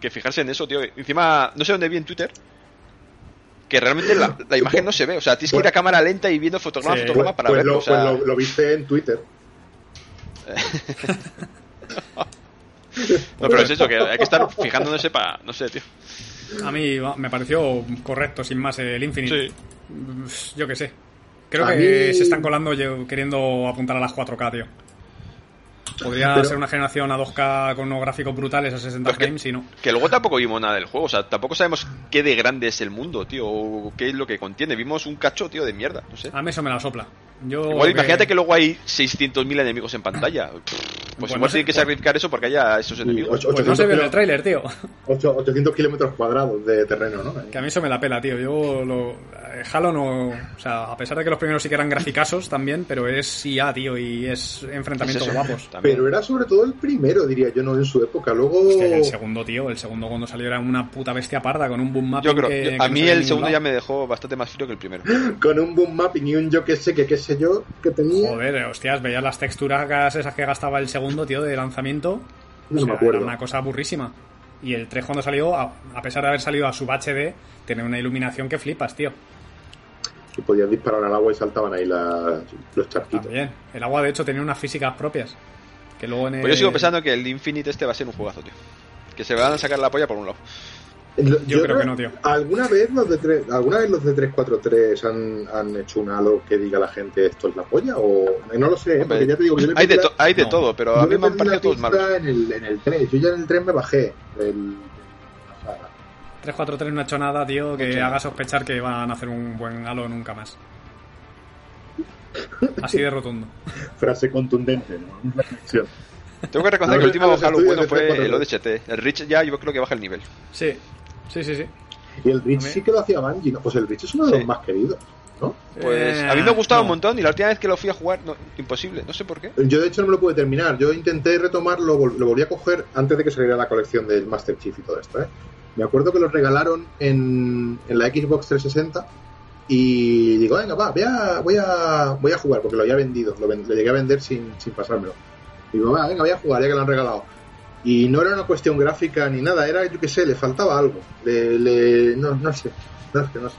Que fijarse en eso, tío. Encima, no sé dónde vi en Twitter... Que realmente la, la imagen no se ve. O sea, tienes que ir a cámara lenta y viendo fotograma Sí. fotograma para pues verlo. lo, o sea, pues lo, lo viste en Twitter. No, pero es eso, que hay que estar fijándose para... No sé, tío. A mí me pareció correcto, sin más, el Infinite. Sí. Yo qué sé. Creo A que mí- se están colando yo- queriendo apuntar a las 4K, tío. Podría Pero- ser una generación a 2K con unos gráficos brutales a 60 Pero es que- frames y no. Que luego tampoco vimos nada del juego, o sea, tampoco sabemos qué de grande es el mundo, tío, o qué es lo que contiene. Vimos un cacho, tío, de mierda, no sé. A mí eso me la sopla. Yo Igual imagínate que luego hay 600.000 enemigos en pantalla. Pues igual tiene que sacrificar eso porque haya esos enemigos. pues no se ve en el tráiler, tío. 800 kilómetros cuadrados de terreno, ¿no? Que a mí eso me la pela, tío. Yo lo... Halo no... O sea, a pesar de que los primeros sí que eran graficazos también, pero es IA, tío, y es enfrentamientos guapos. Pero era sobre todo el primero, diría yo, no en su época. Luego... el segundo, tío, el segundo cuando salió era una puta bestia parda con un boom mapping Yo creo, a mí el segundo ya me dejó bastante más frío que el primero. con un boom mapping y un yo que sé, que qué sé yo, que tenía... Joder, hostias, veías las texturas esas que gastaba el segundo, tío, de lanzamiento. No me acuerdo. Era una cosa burrísima. Y el 3 cuando salió, a, pesar de haber salido a sub HD, tiene una iluminación que flipas, tío. Y podías disparar al agua y saltaban ahí los charquitos. También. El agua, de hecho, tenía unas físicas propias. Que luego en Pues yo sigo pensando que el Infinite este va a ser un juegazo, tío. Que se van a sacar la polla por un lado. Yo, creo que no, tío. ¿Alguna vez los de 3, ¿alguna vez los de 343 han, han hecho un halo que diga a la gente esto es la polla? O no lo sé, ¿eh? porque ya te digo, hay, de hay de todo, pero a mí me han parecido todos malos. En el, en el 3, yo ya en el 3 me bajé. El, 343 no ha hecho nada, tío, que haga sospechar que van a hacer un buen halo nunca más. Así de rotundo. Frase contundente, ¿no? Reflexión. Tengo que reconocer que el último Halo bueno fue el ODST. El Rich ya yo creo que baja el nivel. Sí, sí, sí, sí. Y el Rich sí que lo hacía Bungie, ¿no? Pues el Rich es uno de los más queridos. ¿no? Pues a mí me ha gustado un montón y la última vez que lo fui a jugar, no, imposible, no sé por qué. Yo de hecho no me lo pude terminar, yo intenté retomarlo, lo volví a coger antes de que saliera la colección del Master Chief y todo esto. ¿eh? Me acuerdo que lo regalaron en, en la Xbox 360 y digo, venga, va, voy a, voy a, voy a jugar porque lo había vendido, lo, llegué a vender sin, sin pasármelo. Digo, va, venga, voy a jugar ya que lo han regalado. Y no era una cuestión gráfica ni nada, era, yo qué sé, le faltaba algo. Le, no, no sé, no, es que no sé.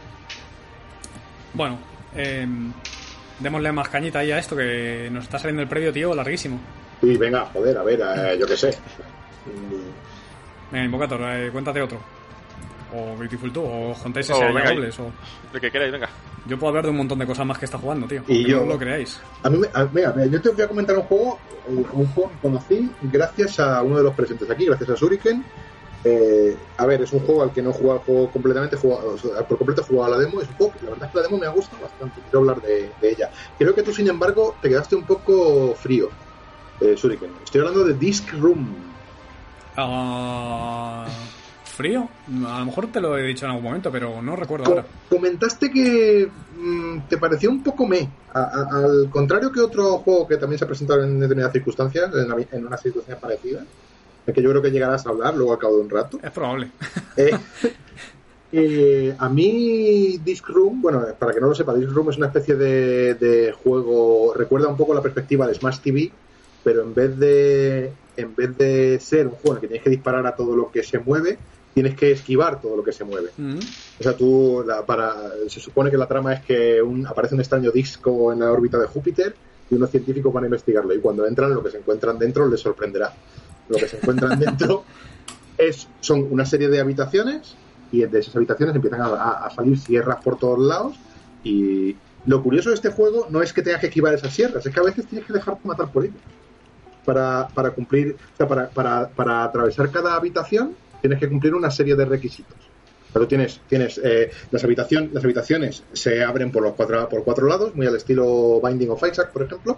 Bueno, eh, démosle más cañita ahí a esto que nos está saliendo el previo, tío, larguísimo. Sí, venga, joder, a ver, eh, yo qué sé. Venga, Invocator, eh, cuéntate otro. O Beautiful 2, o juntáis ese oh, dobles, o... Lo que queráis, venga. Yo puedo hablar de un montón de cosas más que está jugando, tío. Y yo no lo creáis. A mí, venga, yo te voy a comentar un juego, un juego que conocí gracias a uno de los presentes aquí, gracias a Shuriken. Eh, a ver, es un juego al que no he jugado juego completamente, jugado, por completo he jugado a la demo. Es un juego la verdad es que la demo me ha gustado bastante. Quiero hablar de, ella. Creo que tú, sin embargo, te quedaste un poco frío, eh, Shuriken. Estoy hablando de Disc Room. Ah frío. A lo mejor te lo he dicho en algún momento, pero no recuerdo ahora. Comentaste que mm, te pareció un poco me. al contrario que otro juego que también se ha presentado en determinadas circunstancias, en, una situación parecida, de que yo creo que llegarás a hablar luego al cabo de un rato. Es probable. Eh, eh, a mí Disc Room, bueno, para que no lo sepa, Disc Room es una especie de, de juego, recuerda un poco la perspectiva de Smash TV, pero en vez de en vez de ser un juego en el que tienes que disparar a todo lo que se mueve, tienes que esquivar todo lo que se mueve. Mm. O sea, tú, para, se supone que la trama es que un, aparece un extraño disco en la órbita de Júpiter y unos científicos van a investigarlo. Y cuando entran, lo que se encuentran dentro les sorprenderá. Lo que se encuentran dentro es, son una serie de habitaciones y de esas habitaciones empiezan a, salir sierras por todos lados. Y lo curioso de este juego no es que tengas que esquivar esas sierras, es que a veces tienes que dejarte matar por ellas. Para, para cumplir, o sea, para, para, para atravesar cada habitación tienes que cumplir una serie de requisitos. Pero tienes, tienes eh, las, habitación, las habitaciones se abren por los cuatro, por cuatro lados, muy al estilo Binding of Isaac, por ejemplo.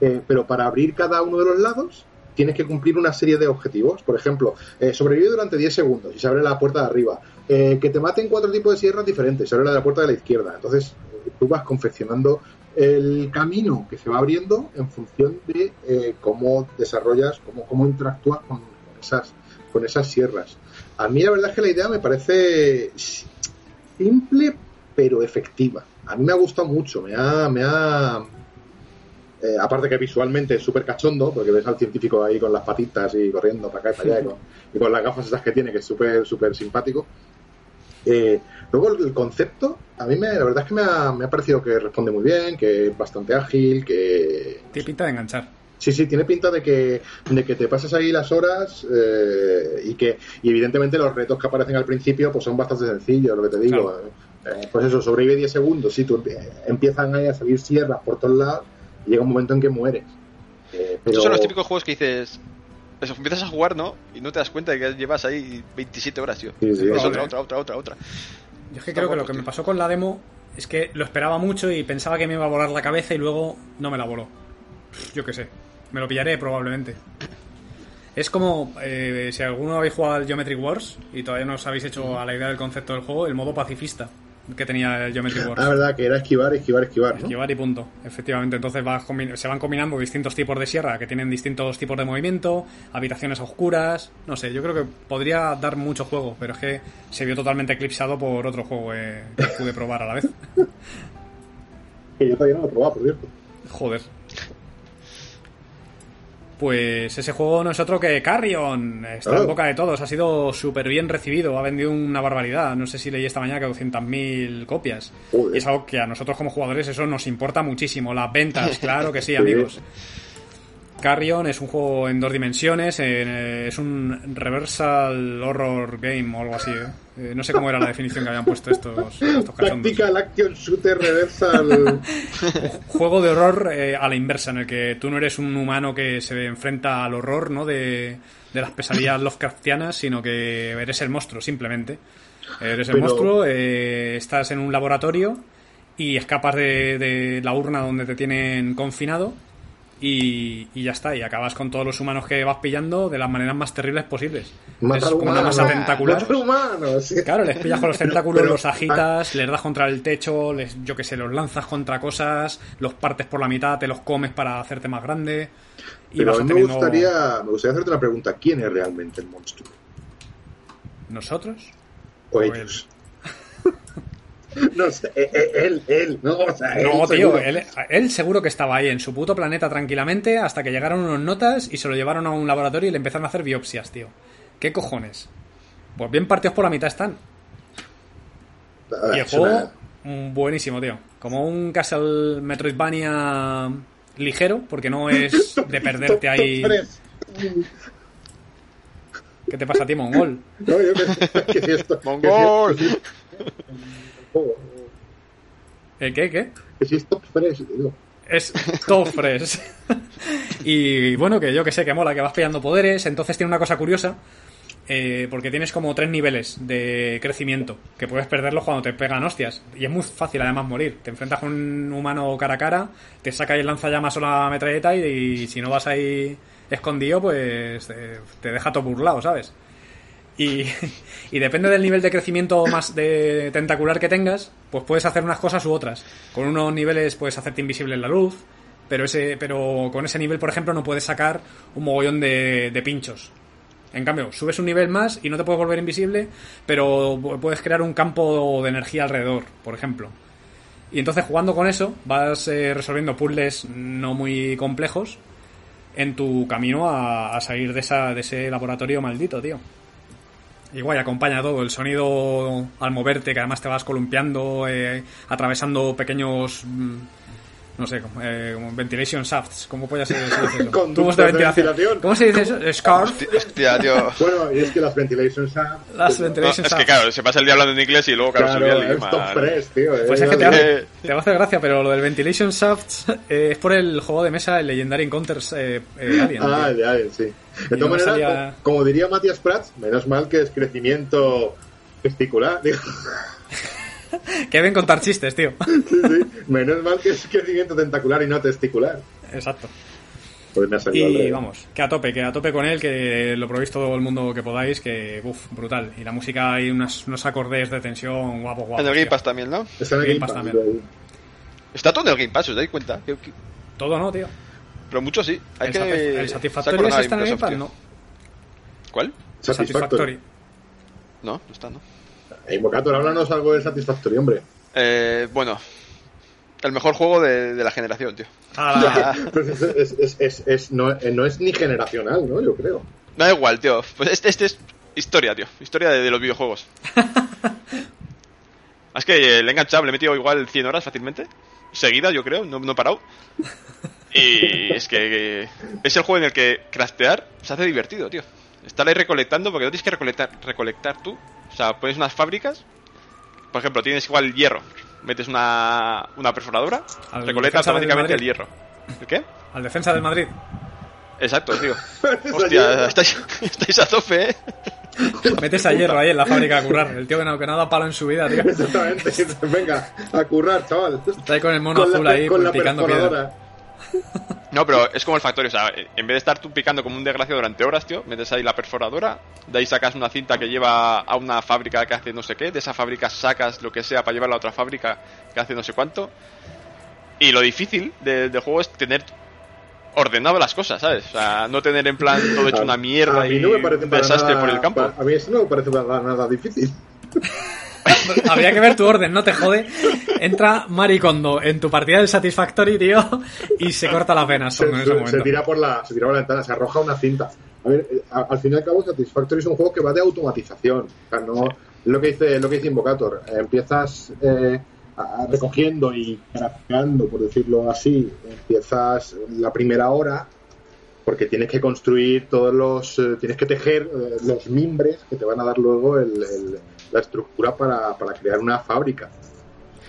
Eh, pero para abrir cada uno de los lados tienes que cumplir una serie de objetivos. Por ejemplo, eh, sobrevive durante 10 segundos y se abre la puerta de arriba. que te maten cuatro tipos de sierras diferentes, se abre la de la puerta de la izquierda. Entonces tú vas confeccionando el camino que se va abriendo en función de cómo desarrollas, cómo, cómo interactúas con esas con esas sierras. A mí la verdad es que la idea me parece simple pero efectiva. A mí me ha gustado mucho, me ha... Me ha eh, aparte que visualmente es súper cachondo, porque ves al científico ahí con las patitas y corriendo para acá y para allá, y, con, las gafas esas que tiene, que es súper, súper simpático. Eh, luego el, concepto, a mí me, la verdad es que me ha, me ha parecido que responde muy bien, que es bastante ágil, que... Tiene pinta de enganchar. Sí, sí, tiene pinta de que, de que te pasas ahí las horas eh, y que y evidentemente los retos que aparecen al principio pues son bastante sencillos, lo que te digo. Eh, pues eso, sobrevive 10 segundos, si tú empiezan ahí a salir sierras por todos lados y llega un momento en que mueres. Eh, pero... Estos son los típicos juegos que dices, eso, empiezas a jugar, ¿no? Y no te das cuenta de que llevas ahí 27 horas, tío. Sí, sí, es otra, otra, otra, otra, otra. Yo es que creo que lo que me pasó con la demo es que lo esperaba mucho y pensaba que me iba a volar la cabeza y luego no me la voló. Yo qué sé. Me lo pillaré probablemente. Es como, eh, si alguno habéis jugado al Geometry Wars y todavía no os habéis hecho a la idea del concepto del juego, el modo pacifista que tenía el Geometry Wars. Ah, verdad, que era esquivar, esquivar, esquivar. ¿no? Esquivar y punto, efectivamente. Entonces va se van combinando distintos tipos de sierra que tienen distintos tipos de movimiento, habitaciones oscuras. No sé, yo creo que podría dar mucho juego, pero es que se vio totalmente eclipsado por otro juego eh, que pude probar a la vez. que yo todavía no lo he probado, por cierto. Joder. Pues ese juego no es otro que Carrion. Está en boca de todos. Ha sido súper bien recibido. Ha vendido una barbaridad. No sé si leí esta mañana que 200.000 copias. Y es algo que a nosotros como jugadores eso nos importa muchísimo. Las ventas, claro que sí, amigos. Carrion es un juego en dos dimensiones, eh, es un reversal horror game o algo así. ¿eh? Eh, no sé cómo era la definición que habían puesto estos, estos Action Shooter Reversal. juego de horror a la inversa, en el que tú no eres un humano que se enfrenta al horror ¿no? de, de las pesadillas Lovecraftianas, sino que eres el monstruo, simplemente. Eres el monstruo, estás en un laboratorio y escapas de, de la urna donde te tienen confinado y, ya está, y acabas con todos los humanos que vas pillando de las maneras más terribles posibles. es como una masa tentacular. Claro, les pillas con los tentáculos, los agitas, les das contra el techo, les, yo que sé, los lanzas contra cosas, los partes por la mitad, te los comes para hacerte más grande. Y pero a mí me, gustaría, me gustaría hacerte una pregunta: ¿quién es realmente el monstruo? ¿Nosotros? O, ellos. No sé, eh, eh, él, él, no, o sea, él No, tío, él, seguro que estaba ahí en su puto planeta tranquilamente hasta que llegaron unos notas y se lo llevaron a un laboratorio y le empezaron a hacer biopsias, tío. ¿Qué cojones? Pues bien partidos por la mitad están. y el juego, mm, buenísimo, tío. Como un Castle Metroidvania ligero, porque no es de perderte ahí. ¿Qué te pasa a ti, Mongol? No, yo que, si esto, ¡Mongol! ¿El qué? ¿Qué? Es top fresh, Es top fresh. y bueno, que yo que sé, que mola, que vas pillando poderes. Entonces tiene una cosa curiosa. Eh, porque tienes como tres niveles de crecimiento que puedes perderlos cuando te pegan hostias y es muy fácil además morir te enfrentas con un humano cara a cara te saca y lanza llamas o la metralleta y, si no vas ahí escondido pues te deja todo burlado ¿sabes? Y, depende del nivel de crecimiento más de tentacular que tengas, pues puedes hacer unas cosas u otras. Con unos niveles puedes hacerte invisible en la luz, pero ese, pero con ese nivel, por ejemplo, no puedes sacar un mogollón de, pinchos. En cambio, subes un nivel más y no te puedes volver invisible, pero puedes crear un campo de energía alrededor, por ejemplo. Y entonces jugando con eso vas eh, resolviendo puzzles no muy complejos en tu camino a, a salir de, esa, de ese laboratorio maldito, tío. Igual acompaña todo, el sonido al moverte, que además te vas columpiando, eh, atravesando pequeños, mm, no sé, eh, como ventilation shafts, ¿cómo puede ser Tubos de ventilación. ¿Cómo se dice eso? Scarf. Hostia, tío. Bueno, y es que las ventilation shafts... Las ventilation Es que claro, se pasa el día hablando en inglés y luego claro, subía el idioma. fresh, tío. Pues es que te, hace, te va a hacer gracia, pero lo del ventilation shafts eh, es por el juego de mesa, el Legendary Encounters eh, Alien. Ah, el de Alien, sí. De todas maneras, como, diría Matías Prats, menos mal que es crecimiento testicular. que deben contar chistes, tío. sí, sí. Menos mal que es crecimiento tentacular y no testicular. Exacto. Pues y vamos, que a tope, que a tope con él, que lo probéis todo el mundo que podáis, que uff, brutal. Y la música hay unos, unos acordes de tensión guapo, guapo. En el Game Pass también, ¿no? Está en el Game, Pass, también. Está todo en el Game Pass, ¿os dais cuenta? Todo no, tío. Pero mucho sí. Hay el, que... el Satisfactory está en el Game Pass, ¿no? ¿Cuál? Satisfactory. No, no está, ¿no? Hey, Mocator, háblanos algo de Satisfactory, hombre. Eh, bueno, el mejor juego de, de la generación, tío. Ah, es, es, es, es, no, eh, no es ni generacional, ¿no? Yo creo. Da igual, tío. Pues este, este es historia, tío. Historia de, de los videojuegos. es que le he enganchado, le he metido igual 100 horas fácilmente. Seguida, yo creo, no, no he parado. Y es que, es el juego en el que craftear se hace divertido, tío. Estar ahí recolectando, porque no tienes que recolectar, recolectar tú. O sea, pones unas fábricas. Por ejemplo, tienes igual hierro. Metes una, una perforadora, recolectas automáticamente el hierro. ¿El qué? Al defensa del Madrid. Exacto, tío. Hostia, estáis, estáis a tope, eh. Metes a hierro ahí en la fábrica a currar. El tío que no, que nada palo en su vida, tío. Exactamente. Venga, a currar, chaval. Está ahí con el mono azul ahí, picando piedra. No, pero es como el factorio, o sea, en vez de estar tú picando como un desgraciado durante horas, tío, metes ahí la perforadora, de ahí sacas una cinta que lleva a una fábrica que hace no sé qué, de esa fábrica sacas lo que sea para llevarla a otra fábrica que hace no sé cuánto. Y lo difícil del juego es tener ordenado las cosas, ¿sabes? O sea, no tener en plan todo hecho una mierda y un desastre por el campo. a mí eso no me parece nada difícil. Habría que ver tu orden, no te jode. Entra Maricondo en tu partida del Satisfactory, tío, y se corta las venas. Se, tira por la, se tira por la ventana, se arroja una cinta. A ver, eh, al fin y al cabo, Satisfactory es un juego que va de automatización. O sea, no, lo que dice, lo que dice Invocator. Eh, empiezas eh, recogiendo y crafteando, por decirlo así. Empiezas la primera hora porque tienes que construir todos los, tienes que tejer los mimbres que te van a dar luego el, la estructura para, para crear una fábrica.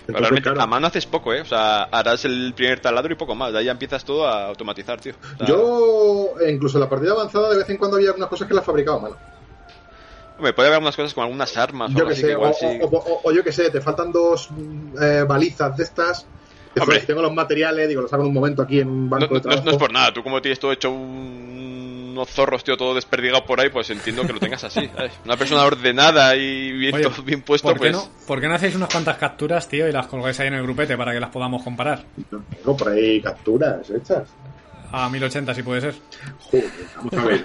realmente a mano haces poco, ¿eh? O sea, harás el primer taladro y poco más. De ahí ya empiezas todo a automatizar, tío. Yo, incluso en la partida avanzada, de vez en cuando había algunas cosas que las fabricaba a mano. Hombre, puede haber algunas cosas como algunas armas yo o, que sé, o, yo que sé, te faltan dos eh, balizas de estas. Hombre. Tengo los materiales, digo, los hago en un momento aquí en un banco de trabajo. No, es por nada, tú como tienes todo hecho un unos zorros, tío, todo desperdigado por ahí, pues entiendo que lo tengas así. Una persona ordenada y bien, bien puesto, ¿por pues. no, ¿Por qué no hacéis unas cuantas capturas, tío, y las colgáis ahí en el grupete para que las podamos comparar? No, por ahí capturas hechas. A 1080, si puede ser. Joder, vamos a ver.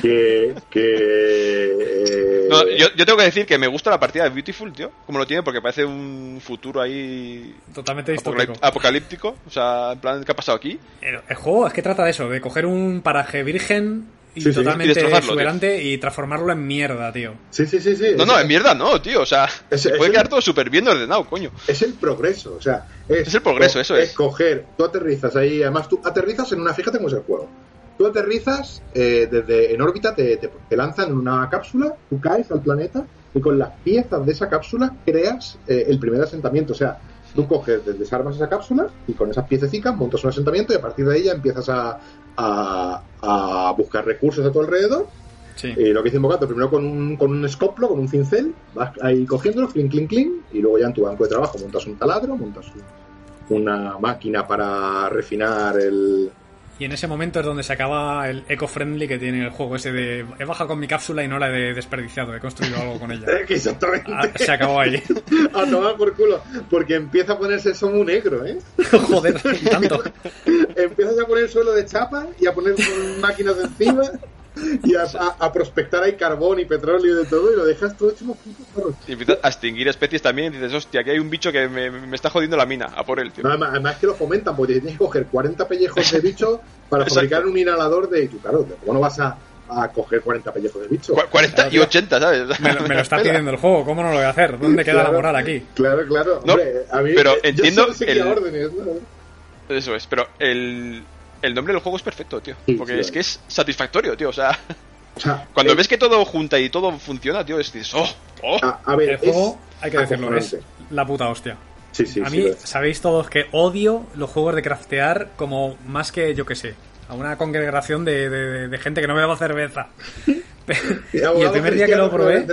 que. que no, yo, yo, tengo que decir que me gusta la partida de Beautiful, tío. Como lo tiene, porque parece un futuro ahí. Totalmente distópico. Apocalíptico. O sea, en plan, ¿qué ha pasado aquí? El, el juego es que trata de eso, de coger un paraje virgen y totalmente exuberante y, transformarlo en mierda, tío. Sí, sí, sí, sí. No, no, en mierda no, tío. O sea, se puede quedar todo súper bien ordenado, coño. Es el progreso, o sea. Es, el progreso, eso es. Es coger, tú aterrizas ahí, además tú aterrizas en una, fíjate cómo es el juego. Tú aterrizas eh, desde en órbita, te, te, lanzan en una cápsula, tú caes al planeta y con las piezas de esa cápsula creas eh, el primer asentamiento. O sea, tú coges, desarmas esa cápsula y con esas piececitas montas un asentamiento y a partir de ahí ya empiezas a, a, buscar recursos a tu alrededor. Y lo que dice Bocato, primero con un, con un escoplo, con un cincel, vas ahí cogiéndolo, clink, clink, clink, y luego ya en tu banco de trabajo montas un taladro, montas una máquina para refinar el, y en ese momento es donde se acaba el eco-friendly que tiene el juego, ese de he bajado con mi cápsula y no la he desperdiciado, he construido algo con ella. Exactamente. Ah, se acabó ahí. a tomar por culo, porque empieza a ponerse eso muy negro, ¿eh? Joder, tanto. Empiezas a poner suelo de chapa y a poner máquinas encima y a, prospectar ahí carbón y petróleo y de todo y lo dejas todo hecho Y empiezas a extinguir especies también y dices, hostia, aquí hay un bicho que me, está jodiendo la mina, a por él, tío. además, que lo fomentan, porque tienes que coger 40 pellejos de bicho para fabricar un inhalador de... Claro, ¿cómo no vas a, a coger 40 pellejos de bicho? 40 y 80, ¿sabes? Me, lo está pidiendo el juego, ¿cómo no lo voy a hacer? ¿Dónde queda la moral aquí? Claro, claro. Hombre, a mí, pero entiendo... el... órdenes, Eso es, pero el el nombre del juego es perfecto, tío. porque es que es satisfactorio, tío. O sea, cuando eh, ves que todo junta y todo funciona, tío, es dices, oh, oh. A, ver, el juego, hay que decirlo, es la puta hostia. Sí, sí, a mí, sabéis todos que odio los juegos de craftear como más que, yo que sé, a una congregación de, de, gente que no beba cerveza. y el primer día que lo probé,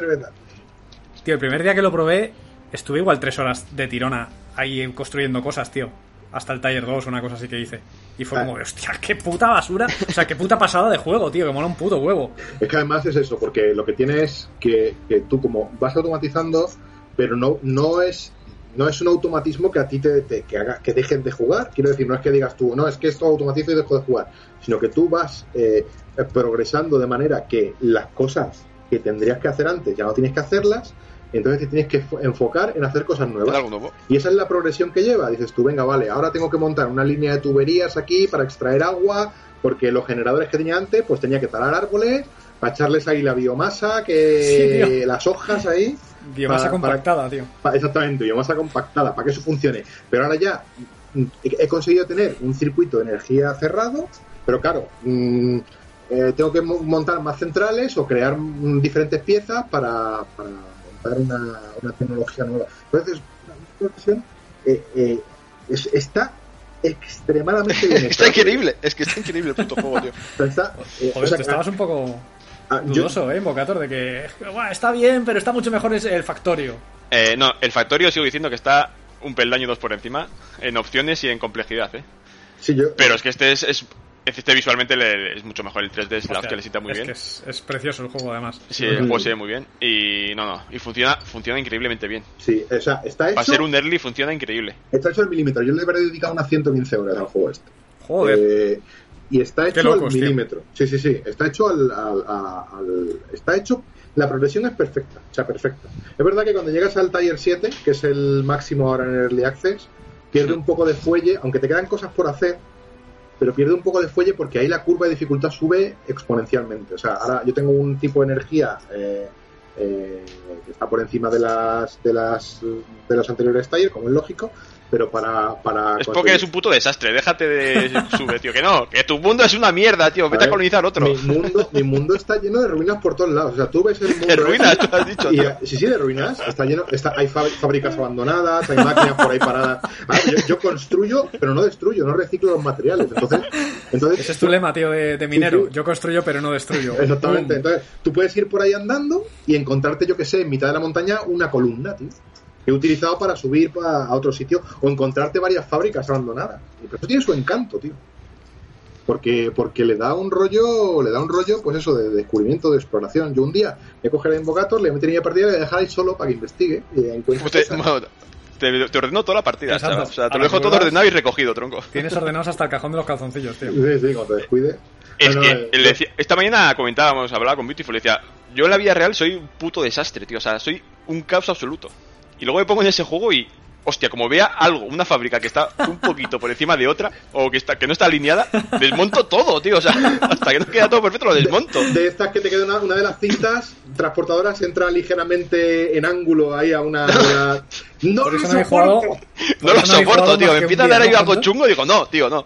tío, el primer día que lo probé, estuve igual tres horas de tirona ahí construyendo cosas, tío hasta el Taller 2, una cosa así que hice. Y fue ah. como, hostia, qué puta basura. O sea, qué puta pasada de juego, tío, que mola un puto huevo. Es que además es eso, porque lo que tienes es que, que tú como vas automatizando, pero no, no es no es un automatismo que a ti te, que haga que dejen de jugar. Quiero decir, no es que digas tú, no, es que esto automatizo y dejo de jugar, sino que tú vas eh, progresando de manera que las cosas que tendrías que hacer antes ya no tienes que hacerlas entonces te tienes que enfocar en hacer cosas nuevas. Y esa es la progresión que lleva. Dices tú, venga, vale, ahora tengo que montar una línea de tuberías aquí para extraer agua, porque los generadores que tenía antes, pues tenía que talar árboles, para echarles ahí la biomasa, que las hojas ahí. Biomasa compactada, tío. exactamente, biomasa compactada, para que eso funcione. Pero ahora ya he conseguido tener un circuito de energía cerrado, pero claro, mm, eh, tengo que montar más centrales o crear mm, diferentes piezas para una, una tecnología nueva. Entonces, eh, eh, está extremadamente bien. está increíble, es que está increíble el puto juego, tío. Eh, Joder, te estabas un poco ah, dudoso, ¿eh, Invocator? De que está bien, pero está mucho mejor el Factorio. Eh, no, el Factorio sigo diciendo que está un peldaño dos por encima en opciones y en complejidad, ¿eh? pero es que este es, este visualmente es mucho mejor el 3D, es la que le sienta muy bien. es, precioso el juego además. Sí, el juego se ve muy bien y no, no, y funciona funciona increíblemente bien. Sí, o sea, está hecho... Para ser un early funciona increíble. Está hecho al milímetro, yo le habré dedicado unas 115 horas al juego este. Joder. Eh, y está hecho al milímetro. Sí, sí, sí, está hecho al, al, Está hecho... La progresión es perfecta, o sea, perfecta. Es verdad que cuando llegas al Tier 7, que es el máximo ahora en Early Access, pierde un poco de fuelle, aunque te quedan cosas por hacer, pero pierde un poco de fuelle porque ahí la curva de dificultad sube exponencialmente. O sea, ahora yo tengo un tipo de energía eh, eh, que está por encima de las de las de los anteriores talleres, como es lógico, pero para... para es porque es un puto desastre, déjate de subir, tío, que no, que tu mundo es una mierda, tío, vete a, colonizar otro. Mi mundo, mi mundo está lleno de ruinas por todos lados, o sea, tú ves el mundo... De ruinas, tú has dicho. sí, sí, de ruinas, está lleno, está, hay fábricas abandonadas, hay máquinas por ahí paradas. yo, construyo, pero no destruyo, no reciclo los materiales, entonces... entonces Ese es tu lema, tío, de, minero, yo construyo pero no destruyo. Exactamente, entonces tú puedes ir por ahí andando y encontrarte, yo que sé, en mitad de la montaña una columna, tío he utilizado para subir a otro sitio o encontrarte varias fábricas abandonadas. Pero eso tiene su encanto, tío. Porque, porque le da un rollo, le da un rollo, pues eso, de, descubrimiento, de exploración. Yo un día me cogeré a Invocator, le metería a partida y le dejaré solo para que investigue. Y te, te, ordeno toda la partida, O sea, te lo dejo todo ordenado y recogido, tronco. Tienes ordenados hasta el cajón de los calzoncillos, tío. Sí, sí, cuando te descuide. Es que eh, esta mañana comentábamos, hablaba con Beautiful, le decía, yo en la vida real soy un puto desastre, tío. O sea, soy un caos absoluto. Y luego me pongo en ese juego y, hostia, como vea algo, una fábrica que está un poquito por encima de otra, o que está que no está alineada, desmonto todo, tío. O sea, hasta que no queda todo perfecto, lo desmonto. De, estas que te queda una, de las cintas transportadoras entra ligeramente en ángulo ahí a una. No lo soporto. No lo soporto, tío. Me empieza a dar ahí algo chungo y digo, no, tío, no.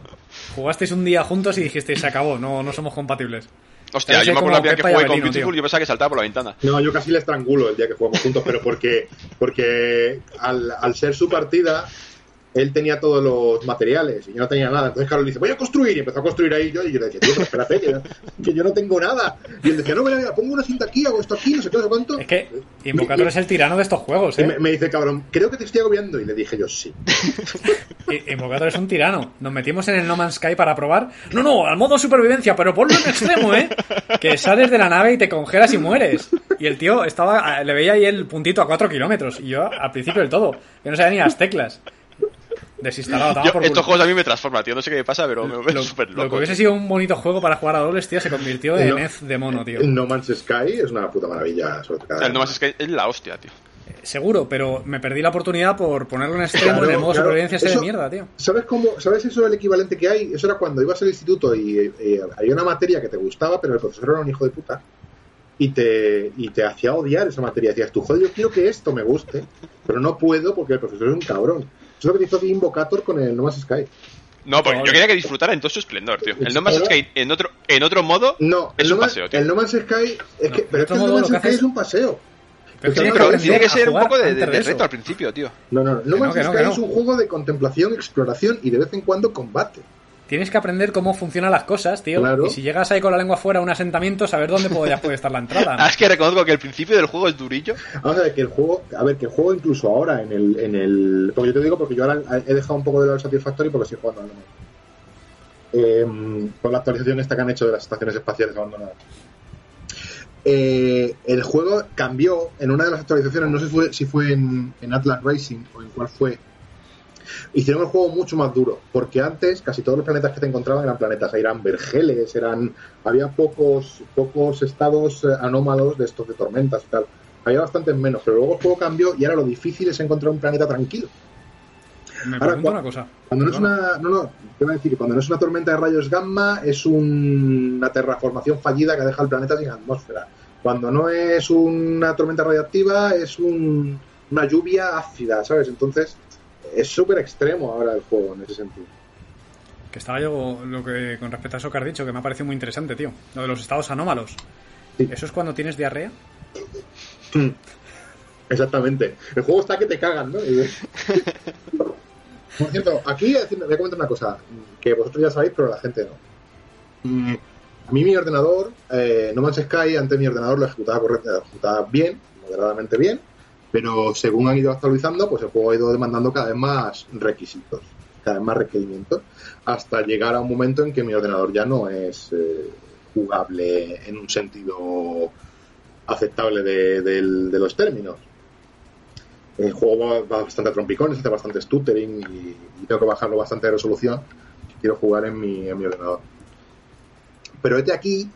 Jugasteis un día juntos y dijisteis, se acabó, no, no somos compatibles. Hostia, yo me acuerdo la que jugué con Beautiful y yo pensaba que saltaba por la ventana. No, yo casi le estrangulo el día que jugamos juntos, pero porque, porque al, al ser su partida, él tenía todos los materiales y yo no tenía nada. Entonces Carlos dice, voy a construir. Y empezó a construir ahí yo. Y yo le decía, tío, pero espérate, que, yo no tengo nada. Y él decía, no, mira, mira, pongo una cinta aquí, hago esto aquí, no sé qué, no sé cuánto. Es que Invocator es el tirano de estos juegos, ¿eh? Y me, dice, cabrón, creo que te estoy agobiando. Y le dije yo, sí. Invocator es un tirano. Nos metimos en el No Man's Sky para probar. No, no, al modo supervivencia, pero ponlo en extremo, ¿eh? Que sales de la nave y te congelas y mueres. Y el tío estaba, le veía ahí el puntito a 4 kilómetros. Y yo, al principio del todo, que no sabía ni las teclas desinstalado. estos juegos a mí me transforman, tío. No sé qué me pasa, pero me veo súper loco. Lo que hubiese sido un bonito juego para jugar a dobles, tío, se convirtió en no, de mono, tío. No Man's Sky es una puta maravilla. el No Man's Sky es la hostia, tío. Eh, seguro, pero me perdí la oportunidad por ponerlo en extremo en el modo supervivencia ese de mierda, tío. ¿Sabes cómo? ¿Sabes eso el equivalente que hay? Eso era cuando ibas al instituto y eh, había una materia que te gustaba, pero el profesor era un hijo de puta y te, y te hacía odiar esa materia. Decías, tú, joder, yo quiero que esto me guste, pero no puedo porque el profesor es un cabrón. Eso es lo que hizo Invocator con el No Man's Sky. No, porque yo quería que disfrutara en todo su esplendor, tío. El No Man's Sky en otro, en otro modo no, es un paseo, tío. El No Man's Sky es que, pero es que el No Man's Sky es un paseo. Pero, tiene que ser un poco de, de, reto al principio, tío. No, no, No Man's Sky es un juego de contemplación, exploración y de vez en cuando combate. Tienes que aprender cómo funcionan las cosas, tío. Y si llegas ahí con la lengua fuera a un asentamiento, saber dónde podría, puede estar la entrada. Ah, es que reconozco que el principio del juego es durillo. Vamos a ver, que el juego, a ver, que el juego incluso ahora en el, en el. Porque yo te digo, porque yo ahora he dejado un poco de la Satisfactory porque estoy jugando eh, con la actualización esta que han hecho de las estaciones espaciales abandonadas. Eh, el juego cambió en una de las actualizaciones, no sé si fue, si fue en, en Atlas Racing o en cuál fue, hicieron el juego mucho más duro, porque antes casi todos los planetas que te encontraban eran planetas, eran vergeles, eran había pocos pocos estados eh, anómalos de estos de tormentas y tal. Había bastantes menos, pero luego el juego cambió y ahora lo difícil es encontrar un planeta tranquilo. Me ahora, una cosa. Cuando no es una, no, no, te voy a decir, cuando no es una tormenta de rayos gamma, es una terraformación fallida que deja el planeta sin atmósfera. Cuando no es una tormenta radiactiva, es una lluvia ácida, ¿sabes? Entonces, es súper extremo ahora el juego en ese sentido. Que estaba yo, lo que con respecto a eso que has dicho, que me ha parecido muy interesante, tío. Lo de los estados anómalos. ¿Eso es cuando tienes diarrea? Hmm. Exactamente. El juego está que te cagan, ¿no? Por cierto, aquí voy a comentar una cosa que vosotros ya sabéis, pero la gente no. Mm, a mí mi ordenador, eh, No Man's Sky, antes mi ordenador lo ejecutaba, correctamente, lo ejecutaba bien, moderadamente bien, pero según han ido actualizando, pues el juego ha ido demandando cada vez más requisitos. cada vez más requerimientos, hasta llegar a un momento en que mi ordenador ya no es eh, jugable en un sentido aceptable de, los términos. El juego va, bastante a trompicones, hace bastante stuttering y, tengo que bajarlo bastante de resolución. Quiero jugar en mi, en mi ordenador. Pero este aquí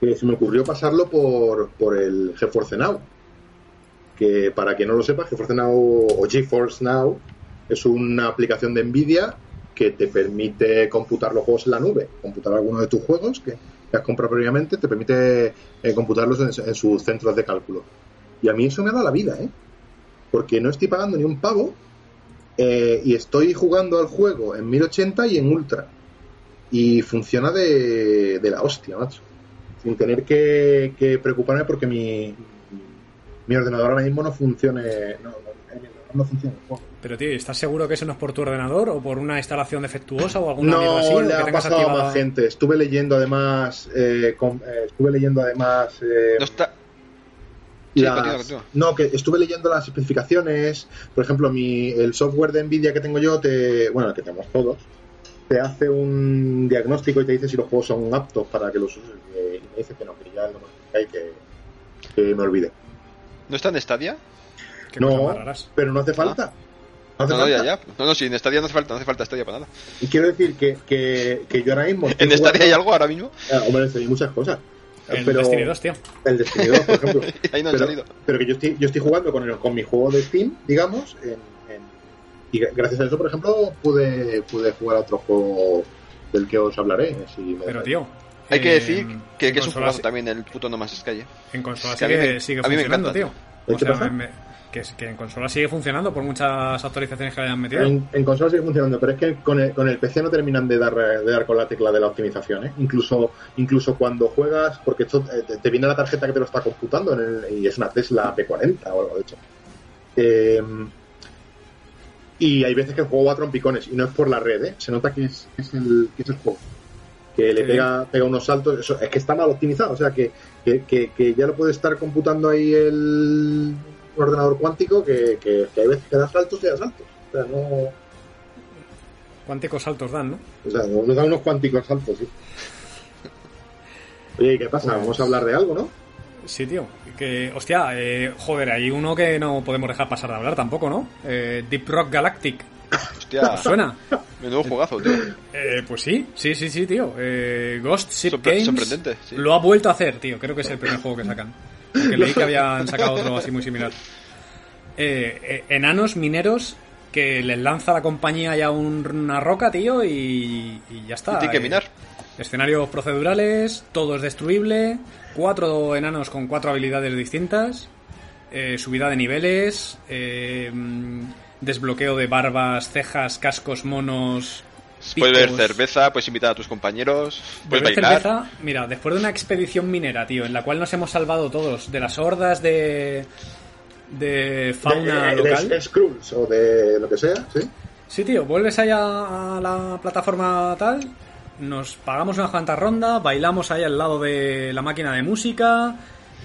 que se me ocurrió pasarlo por, por el GeForce Now. Que para quien no lo sepa, GeForce Now o GeForce Now es una aplicación de Nvidia que te permite computar los juegos en la nube, computar algunos de tus juegos que, has comprado previamente, te permite eh, computarlos en, sus centros de cálculo. Y a mí eso me dado la vida, ¿eh? Porque no estoy pagando ni un pago eh, y estoy jugando al juego en 1080 y en ultra. Y funciona de, de la hostia, macho sin tener que, preocuparme porque mi, mi ordenador ahora mismo no funcione. No, no, funciona Pero tío, ¿estás seguro que eso no es por tu ordenador o por una instalación defectuosa o alguna no, así? No, le ha pasado a más gente. Estuve leyendo además, eh, eh, estuve leyendo además. Eh, no está. no, que estuve leyendo las especificaciones. Por ejemplo, mi, el software de Nvidia que tengo yo, te, bueno, el que tenemos todos, te hace un diagnóstico y te dice si los juegos son aptos para que los uses. Y me dice que no, que ya lo y que, que me olvide. ¿No está en Stadia? No, pero no hace falta. No, no, ya, ya. No, no, si en Stadia no hace falta, no hace falta Stadia para nada. Y quiero decir que, que, que yo ahora mismo. ¿En Stadia hay algo ahora mismo? Ah, hombre, hay muchas cosas. El pero, Destiny 2, tío. El Destiny 2, por ejemplo. Ahí no pero, salido. Pero que yo estoy, yo estoy jugando con, el, con mi juego de Steam, digamos, en, y gracias a eso, por ejemplo, pude, pude jugar a otro juego del que os hablaré. Pero, tío. Hay que decir que, que es un juego también el puto No Más Sky. En consola sigue, sigue funcionando, tío. O sea, que, que, en consola sigue funcionando por muchas actualizaciones que le hayan metido. En, consola sigue funcionando, pero es que con el, con el PC no terminan de dar, de dar con la tecla de la optimización. ¿eh? Incluso, incluso cuando juegas, porque esto eh, te, viene la tarjeta que te lo está computando en el, y es una Tesla P40 o algo de hecho. Eh, y hay veces que el juego va a trompicones y no es por la red, ¿eh? se nota que es, el, que es el juego. Que le pega, pega unos saltos, eso, es que está mal optimizado, o sea que, que, ya lo puede estar computando ahí el ordenador cuántico que, que, hay veces que da saltos y da saltos. O sea, no. Cuánticos saltos dan, ¿no? O sea, nos dan unos cuánticos saltos, sí. Oye, ¿qué pasa? Pues Vamos a hablar de algo, ¿no? Sí, tío. Que, hostia, eh, joder, hay uno que no podemos dejar pasar de hablar tampoco, ¿no? Eh, Deep Rock Galactic. Hostia. ¿Suena? Menudo jugazo, tío. Eh, pues sí, sí, sí, sí, tío. Eh, Ghost Ship Games lo ha vuelto a hacer, tío. Creo que es el primer juego que sacan. Porque leí que habían sacado otro así muy similar. Eh, enanos mineros que les lanza la compañía ya una roca, tío, y, y ya está. Tiene que minar. Escenarios procedurales, todo es destruible, cuatro enanos con cuatro habilidades distintas, eh, subida de niveles, eh, desbloqueo de barbas, cejas, cascos, monos. Puedes beber cerveza, puedes invitar a tus compañeros, puedes bailar. Cerveza, mira, después de una expedición minera, tío, en la cual nos hemos salvado todos de las hordas de de fauna local. De Skrulls o de lo que sea, sí. Sí, tío, vuelves allá a la plataforma tal nos pagamos una cuantas ronda, bailamos ahí al lado de la máquina de música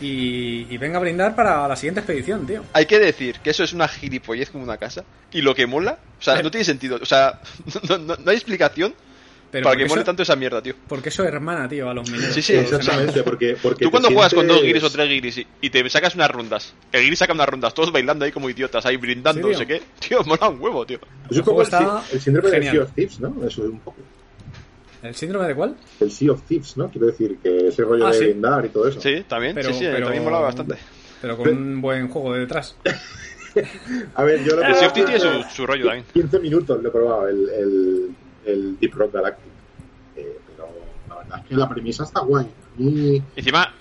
y, venga a brindar para la siguiente expedición, tío. Hay que decir que eso es una gilipollez como una casa. Y lo que mola, o sea, no tiene sentido. O sea, no, hay explicación para que mole tanto esa mierda, tío. Porque eso es hermana, tío, a los mineros. Sí, sí, exactamente. Porque, porque Tú cuando juegas con dos guiris o tres guiris y, te sacas unas rondas, el guiris saca unas rondas, todos bailando ahí como idiotas, ahí brindando, no sé qué. Tío, mola un huevo, tío. Es un poco está el, síndrome de Sea of Thieves, ¿no? Eso es un poco. ¿El síndrome de cuál? El Sea of Thieves, ¿no? Quiero decir que ese rollo ah, de brindar y todo eso. Sí, también, sí, sí, también mola bastante. Pero con un buen juego de detrás. a ver, yo lo El Sea of Thieves tiene su, rollo también. 15 minutos lo he probado, el, el, el Deep Rock Galactic. Eh, pero la verdad es que la premisa está guay. Y... Encima,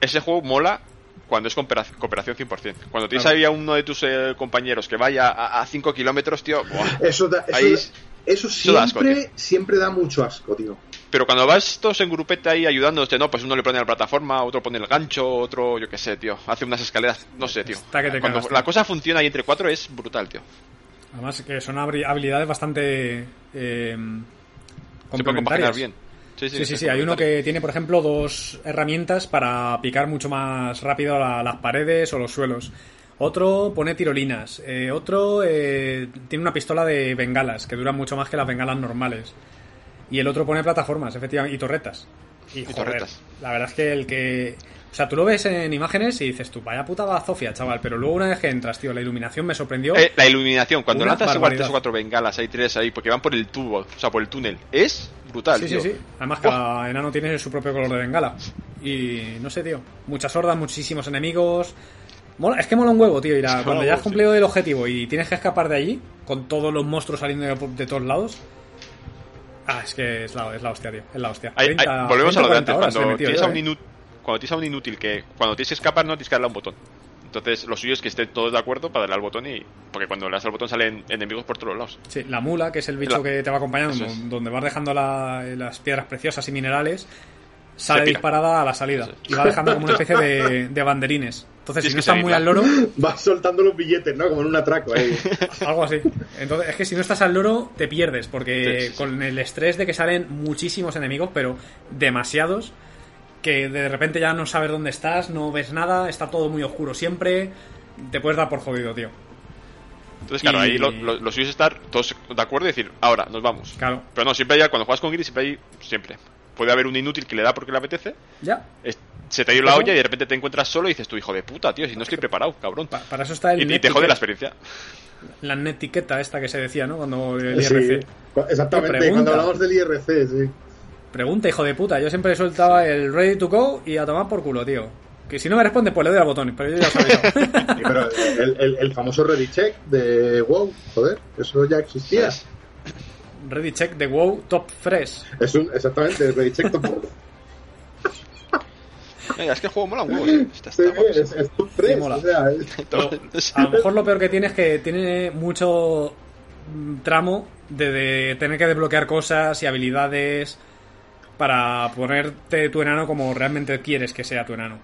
ese juego mola cuando es cooperación, 100%. Cuando tienes ahí a uno de tus eh, compañeros que vaya a 5 kilómetros, tío, eso, da, eso, ahí... Eso siempre, siempre da mucho asco, tío. Pero cuando vas todos en grupete ahí ayudándote, no, pues uno le pone la plataforma, otro pone el gancho, otro, yo qué sé, tío, hace unas escaleras, no sé, tío. cuando la cosa funciona ahí entre cuatro es brutal, tío. Además que son habilidades bastante eh, Se pueden compaginar bien. Sí, sí, sí, sí, hay uno que tiene, por ejemplo, dos herramientas para picar mucho más rápido las paredes o los suelos Otro pone tirolinas. Eh, otro eh, tiene una pistola de bengalas, que duran mucho más que las bengalas normales. Y el otro pone plataformas, efectivamente, y torretas. Y, torretas. La verdad es que el que... O sea, tú lo ves en imágenes y dices tú, vaya puta bazofia, chaval. Pero luego una vez que entras, tío, la iluminación me sorprendió. Eh, la iluminación, cuando lanzas igual tres o cuatro bengalas, hay tres ahí, porque van por el tubo, o sea, por el túnel. Es brutal, sí, Sí, sí, Además, cada enano tiene su propio color de bengala. Y no sé, tío. Muchas hordas, muchísimos enemigos. Mola, es que mola un huevo, tío. cuando ya has cumplido el objetivo y tienes que escapar de allí, con todos los monstruos saliendo de, todos lados. Ah, es que es la, es la hostia, tío. Es la hostia. volvemos a lo de antes. Cuando tienes, a un ¿eh? cuando tienes a un inútil que cuando tienes que escapar no tienes que darle a un botón. Entonces, lo suyo es que estén todos de acuerdo para darle al botón y. Porque cuando le das al botón salen enemigos por todos lados. Sí, la mula, que es el bicho que te va acompañando, donde vas dejando las piedras preciosas y minerales, sale disparada a la salida. Y va dejando como una especie de, banderines. Entonces, si no estás muy al loro. Vas soltando los billetes, ¿no? Como en un atraco ahí. algo así. Entonces, es que si no estás al loro, te pierdes. Porque con el estrés de que salen muchísimos enemigos, pero demasiados que de repente ya no sabes dónde estás, no ves nada, está todo muy oscuro siempre, te puedes dar por jodido, tío. Entonces, claro, ahí lo, lo, suyo es estar todos de acuerdo y decir, ahora, nos vamos. Claro. Pero no, siempre hay, cuando juegas con Giri, siempre hay, siempre. Puede haber un inútil que le da porque le apetece. Ya. se te ha ido la olla y de repente te encuentras solo y dices, tú, hijo de puta, tío, si no estoy preparado, cabrón. para eso está el. Y, te jode la experiencia. La netiqueta esta que se decía, ¿no? Cuando el IRC. exactamente, cuando hablamos del IRC, sí. Pregunta, hijo de puta. Yo siempre soltaba el ready to go y a tomar por culo, tío. Que si no me responde, pues le doy al botón. Pero yo ya sabía. pero el, el, famoso ready check de WoW, joder, eso ya existía. Ready check de WoW Top Fresh. Es un, exactamente, ready check Top Fresh. es que el juego mola un huevo. Sí, es, es, top fresh, mola. O sea, a lo mejor lo peor que tiene es que tiene mucho tramo de, de tener que desbloquear cosas y habilidades para ponerte tu enano como realmente quieres que sea tu enano.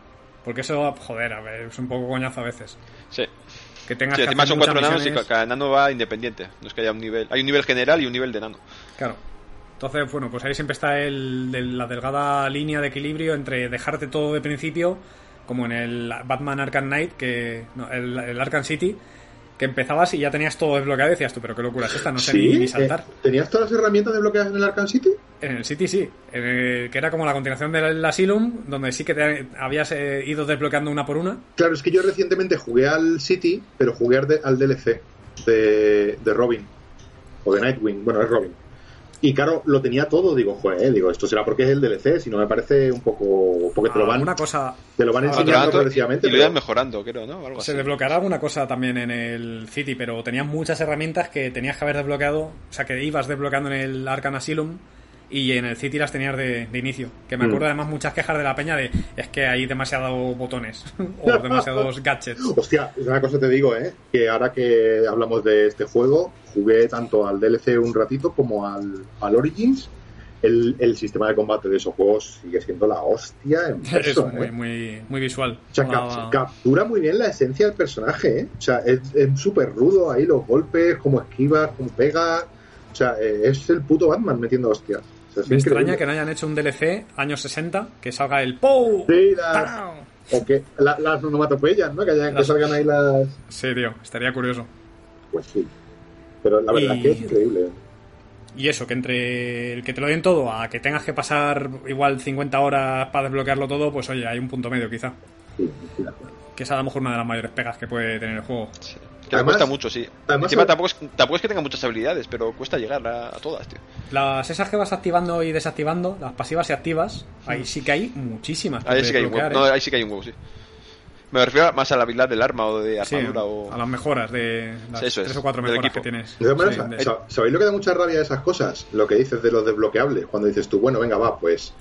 Porque eso, joder, a ver, es un poco coñazo a veces. Sí. Que tengas sí, que además son cuatro enanos y cada enano va independiente. No es que haya un nivel. Hay un nivel general y un nivel de enano. Claro. Entonces, bueno, pues ahí siempre está el, la delgada línea de equilibrio entre dejarte todo de principio, como en el Batman Arkham Knight, que no, el, el Arkham City, que empezabas y ya tenías todo desbloqueado y decías tú, pero qué locura es esta, no sé ni, saltar. Eh, ¿Tenías todas las herramientas desbloqueadas en el Arkham City? En el City sí, que era como la continuación del Asylum, donde sí que te habías eh, ido desbloqueando una por una. Claro, es que yo recientemente jugué al City, pero jugué al, DLC de, de Robin, o de Nightwing, bueno, es Robin. Y claro, lo tenía todo, digo, joder, digo, esto será porque es el DLC, si no me parece un poco. Porque te lo van. Una cosa. Te lo van enseñando progresivamente. Y lo iban mejorando, creo, ¿no? Algo se desbloqueará alguna cosa también en el City, pero tenías muchas herramientas que tenías que haber desbloqueado, o sea, que ibas desbloqueando en el Arcan Asylum y en el City las tenías de, inicio. Que me acuerdo mm. además muchas quejas de la peña de es que hay demasiados botones o demasiados gadgets. Hostia, una cosa te digo, ¿eh? Que ahora que hablamos de este juego, jugué tanto al DLC un ratito como al, al Origins. El, el, sistema de combate de esos juegos sigue siendo la hostia en es muy, ¿eh? muy, muy, visual. O sea, captura muy bien la esencia del personaje, ¿eh? O sea, es súper rudo ahí los golpes, como esquivas, como pega. O sea, eh, es el puto Batman metiendo hostias. Me extraña que no hayan hecho un DLC años 60 que salga el POW. Sí, o que las onomatopeyas, ¿no? Que, hayan, que salgan ahí las. Sí, tío, estaría curioso. Pues sí. Pero la verdad que es increíble. Y eso, que entre el que te lo den todo a que tengas que pasar igual 50 horas para desbloquearlo todo, pues oye, hay un punto medio quizá. Sí, que es a lo mejor una de las mayores pegas que puede tener el juego. Que cuesta mucho, sí. Encima tampoco, es, tampoco es que tenga muchas habilidades, pero cuesta llegar a, todas, tío. Las esas que vas activando y desactivando, las pasivas y activas, ahí sí que hay muchísimas. Ahí sí que hay un huevo, ¿eh? ahí sí que hay un huevo, sí. Me refiero más a la habilidad del arma o de armadura o... a las mejoras de las tres o cuatro mejoras que tienes. ¿Sabéis lo que da mucha rabia de esas cosas? Lo que dices de los desbloqueables. Cuando dices tú, bueno, venga, va, pues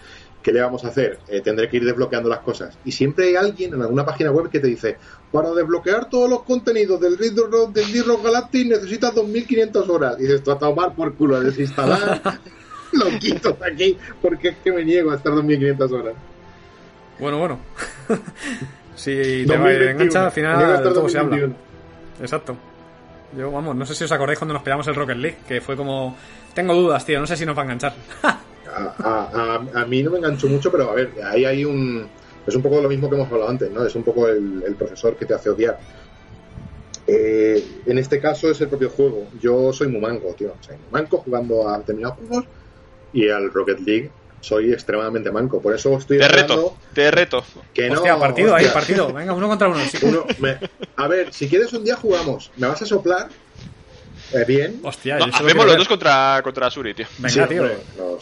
¿qué le vamos a hacer? Eh, tendré que ir desbloqueando las cosas. Y siempre hay alguien en alguna página web que te dice, para desbloquear todos los contenidos del D-Rock del Galactic necesitas 2.500 horas. Y dices, tú a tomar por culo a desinstalar lo quito aquí, porque es que me niego a estar 2.500 horas. Bueno, bueno. si te va a enganchar, al final todo se habla. Exacto. Yo, vamos, no sé si os acordáis cuando nos pegamos el Rocket League, que fue como... Tengo dudas, tío, no sé si nos va a enganchar. a, mí no me enganchó mucho, pero a ver, ahí hay un. Es un poco lo mismo que hemos hablado antes, ¿no? Es un poco el, profesor que te hace odiar. Eh, en este caso es el propio juego. Yo soy muy manco, tío. Soy muy manco jugando a determinados juegos y al Rocket League soy extremadamente manco. Por eso estoy. Te reto, te reto. Que no, hostia, partido ahí, partido. Venga, uno contra uno. uno A ver, si quieres un día jugamos. Me vas a soplar eh, bien. Hostia, no, hacemos los dos contra, contra Suri, tío. Venga, tío.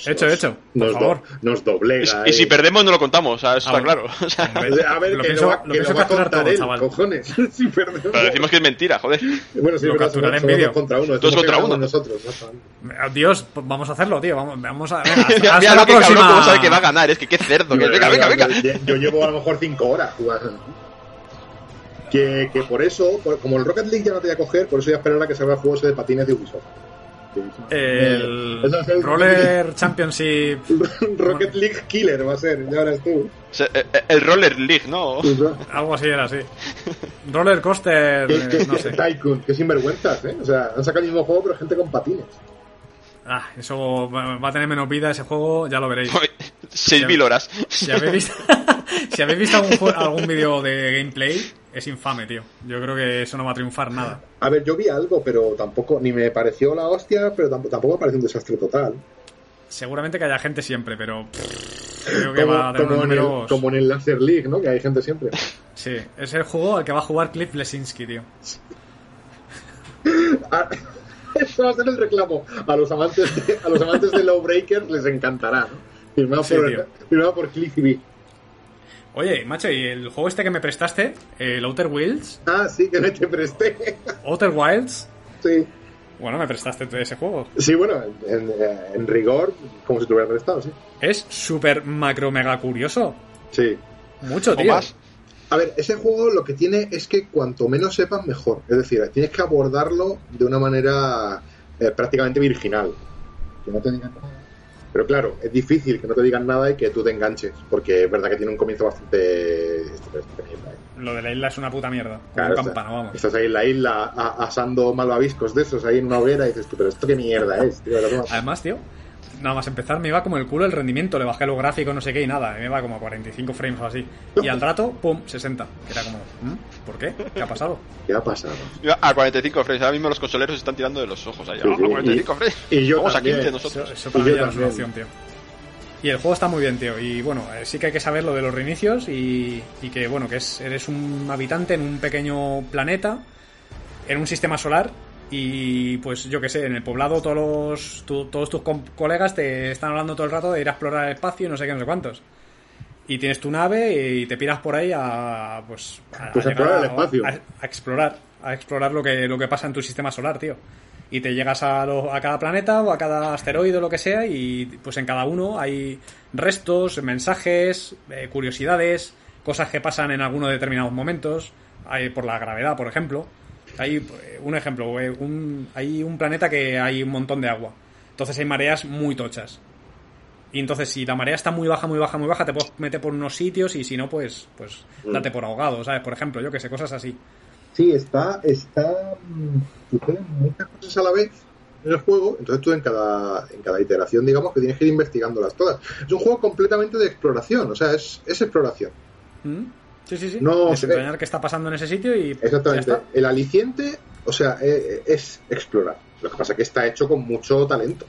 hecho, hecho. Por favor. nos doblega. Y, si perdemos, no lo contamos, o sea, eso está claro. O sea, a ver, lo que, lo, va, lo, que lo va a contar todo, él, chaval. cojones. si perdemos. Pero decimos que es mentira, joder. Bueno, sí, lo capturaré en vídeo. Dos contra uno. Dos contra uno. Nosotros, Dios, pues vamos a hacerlo, tío. Vamos, vamos a. Venga, hasta, hasta la próxima. Cabrón, cómo sabe que va a ganar, es que qué cerdo. Venga, venga, venga. Yo llevo a lo mejor 5 horas jugando. Que, que por eso, por, como el Rocket League ya no te voy a coger, por eso voy a esperar a que salga el juego de patines de Ubisoft. El, el Roller Championship Rocket League Killer va a ser, ya verás tú. El, el Roller League, ¿no? Algo así era, sí. Roller Coaster, que, no sé. Tycoon, que sinvergüenzas, ¿eh? O sea, han sacado el mismo juego, pero gente con patines. Ah, eso va a tener menos vida ese juego, ya lo veréis. 6.000 horas. Si habéis visto, si habéis visto algún, algún vídeo de gameplay, es infame, tío. Yo creo que eso no va a triunfar nada. A ver, yo vi algo, pero tampoco, ni me pareció la hostia, pero tampoco, tampoco me pareció un desastre total. Seguramente que haya gente siempre, pero creo que como, va a tener como, números... en el, como en el Laser League, ¿no? Que hay gente siempre. Sí, es el juego al que va a jugar Cliff Lesinski, tío. Eso va a ser el reclamo. A los amantes de, a los amantes de les encantará, ¿no? Firmado, Sí, por, firmado por Cliffy B. Oye, macho, ¿y el juego este que me prestaste? El Outer Wilds. Ah, sí, que me te presté. Outer Wilds. Sí. Bueno, me prestaste ese juego. Sí, bueno, en, en rigor, como si te hubiera prestado, sí. Es súper macro mega curioso. Sí. Mucho, ¿O tío. más? A ver, ese juego lo que tiene es que cuanto menos sepas, mejor. Es decir, tienes que abordarlo de una manera eh, prácticamente virginal. Que no te digan nada. Pero claro, es difícil que no te digan nada y que tú te enganches. Porque es verdad que tiene un comienzo bastante. ¿eh? Lo de la isla es una puta mierda. Claro, un campano, vamos. Estás ahí en la isla asando malvaviscos de esos ahí en una hoguera y dices tú, pero esto qué mierda es, tío. Además, tío, nada más empezar me iba como el culo el rendimiento. Le bajé los gráficos, no sé qué y nada. Me iba como a 45 frames o así. Y al rato, pum, 60. Que era como, ¿mm? ¿por qué? ¿Qué ha pasado? ¿Qué ha pasado? A 45 frames, ahora mismo los consoleros se están tirando de los ojos. Sí, ¡Oh, sí, 45 y- frames! y yo Vamos también. a 15 Eso, nosotros. eso Y para yo mí ya no es una también. opción, tío. Y el juego está muy bien, tío. Y bueno, eh, sí que hay que saber lo de los reinicios y, y que, bueno, que es, eres un habitante en un pequeño planeta, en un sistema solar. Y pues yo que sé, en el poblado todos los, tu- todos tus colegas te están hablando todo el rato de ir a explorar el espacio y no sé qué, no sé cuántos. Y tienes tu nave y te piras por ahí a pues a, Pues a explorar el espacio. a- a explorar, a explorar lo que, lo que pasa en tu sistema solar, tío. Y te llegas a, lo- a cada planeta o a cada asteroide o lo que sea y pues en cada uno hay restos, mensajes, eh, curiosidades, cosas que pasan en algunos determinados momentos, hay por la gravedad, por ejemplo. Hay eh, un ejemplo, eh, un- hay un planeta que hay un montón de agua. Entonces hay mareas muy tochas. Y entonces si la marea está muy baja, muy baja, muy baja, te puedes meter por unos sitios y si no, pues, pues Mm. date por ahogado, ¿sabes? Por ejemplo, yo que sé, cosas así. Sí, está, está, mm, suceden muchas cosas a la vez en el juego, entonces tú en cada, en cada iteración, digamos, que tienes que ir investigándolas todas. Es un juego completamente de exploración, o sea, es, es exploración. ¿Mm? Sí, sí, sí. No, Desentrañar qué está pasando en ese sitio y ya Exactamente. está. El aliciente, o sea, eh, es explorar. Lo que pasa es que está hecho con mucho talento.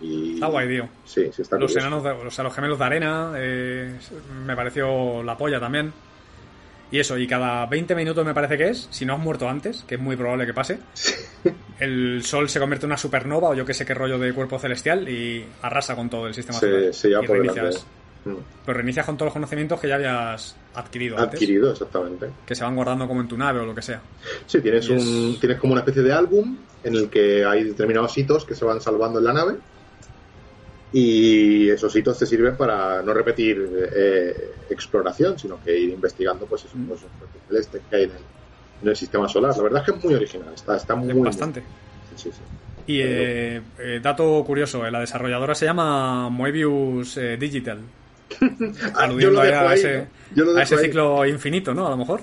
Y... Está guay, tío. Sí, sí, está Los curioso. enanos, de- o sea, los gemelos de arena, eh, me pareció la polla también. Y eso, y cada 20 minutos me parece que es, si no has muerto antes, que es muy probable que pase, el sol se convierte en una supernova o yo que sé qué rollo de cuerpo celestial y arrasa con todo el sistema solar. Se, se lleva y por delante. Mm. Pero reinicias con todos los conocimientos que ya habías adquirido antes, Adquirido, exactamente. que se van guardando como en tu nave o lo que sea. Sí, tienes, es- un, tienes como una especie de álbum en el que hay determinados hitos que se van salvando en la nave y esos hitos te sirven para no repetir eh, exploración, sino que ir investigando pues esos, Mm. esos cuerpos celestes que hay en el, en el sistema solar. La verdad es que es muy original, está, está muy... muy- Bastante. Sí, sí. Y eh, eh, dato curioso, la desarrolladora se llama Moebius Digital. Aludiendo yo lo a, ese, ¿no? Yo lo a dejo ese ahí. ciclo infinito, ¿no? A lo mejor.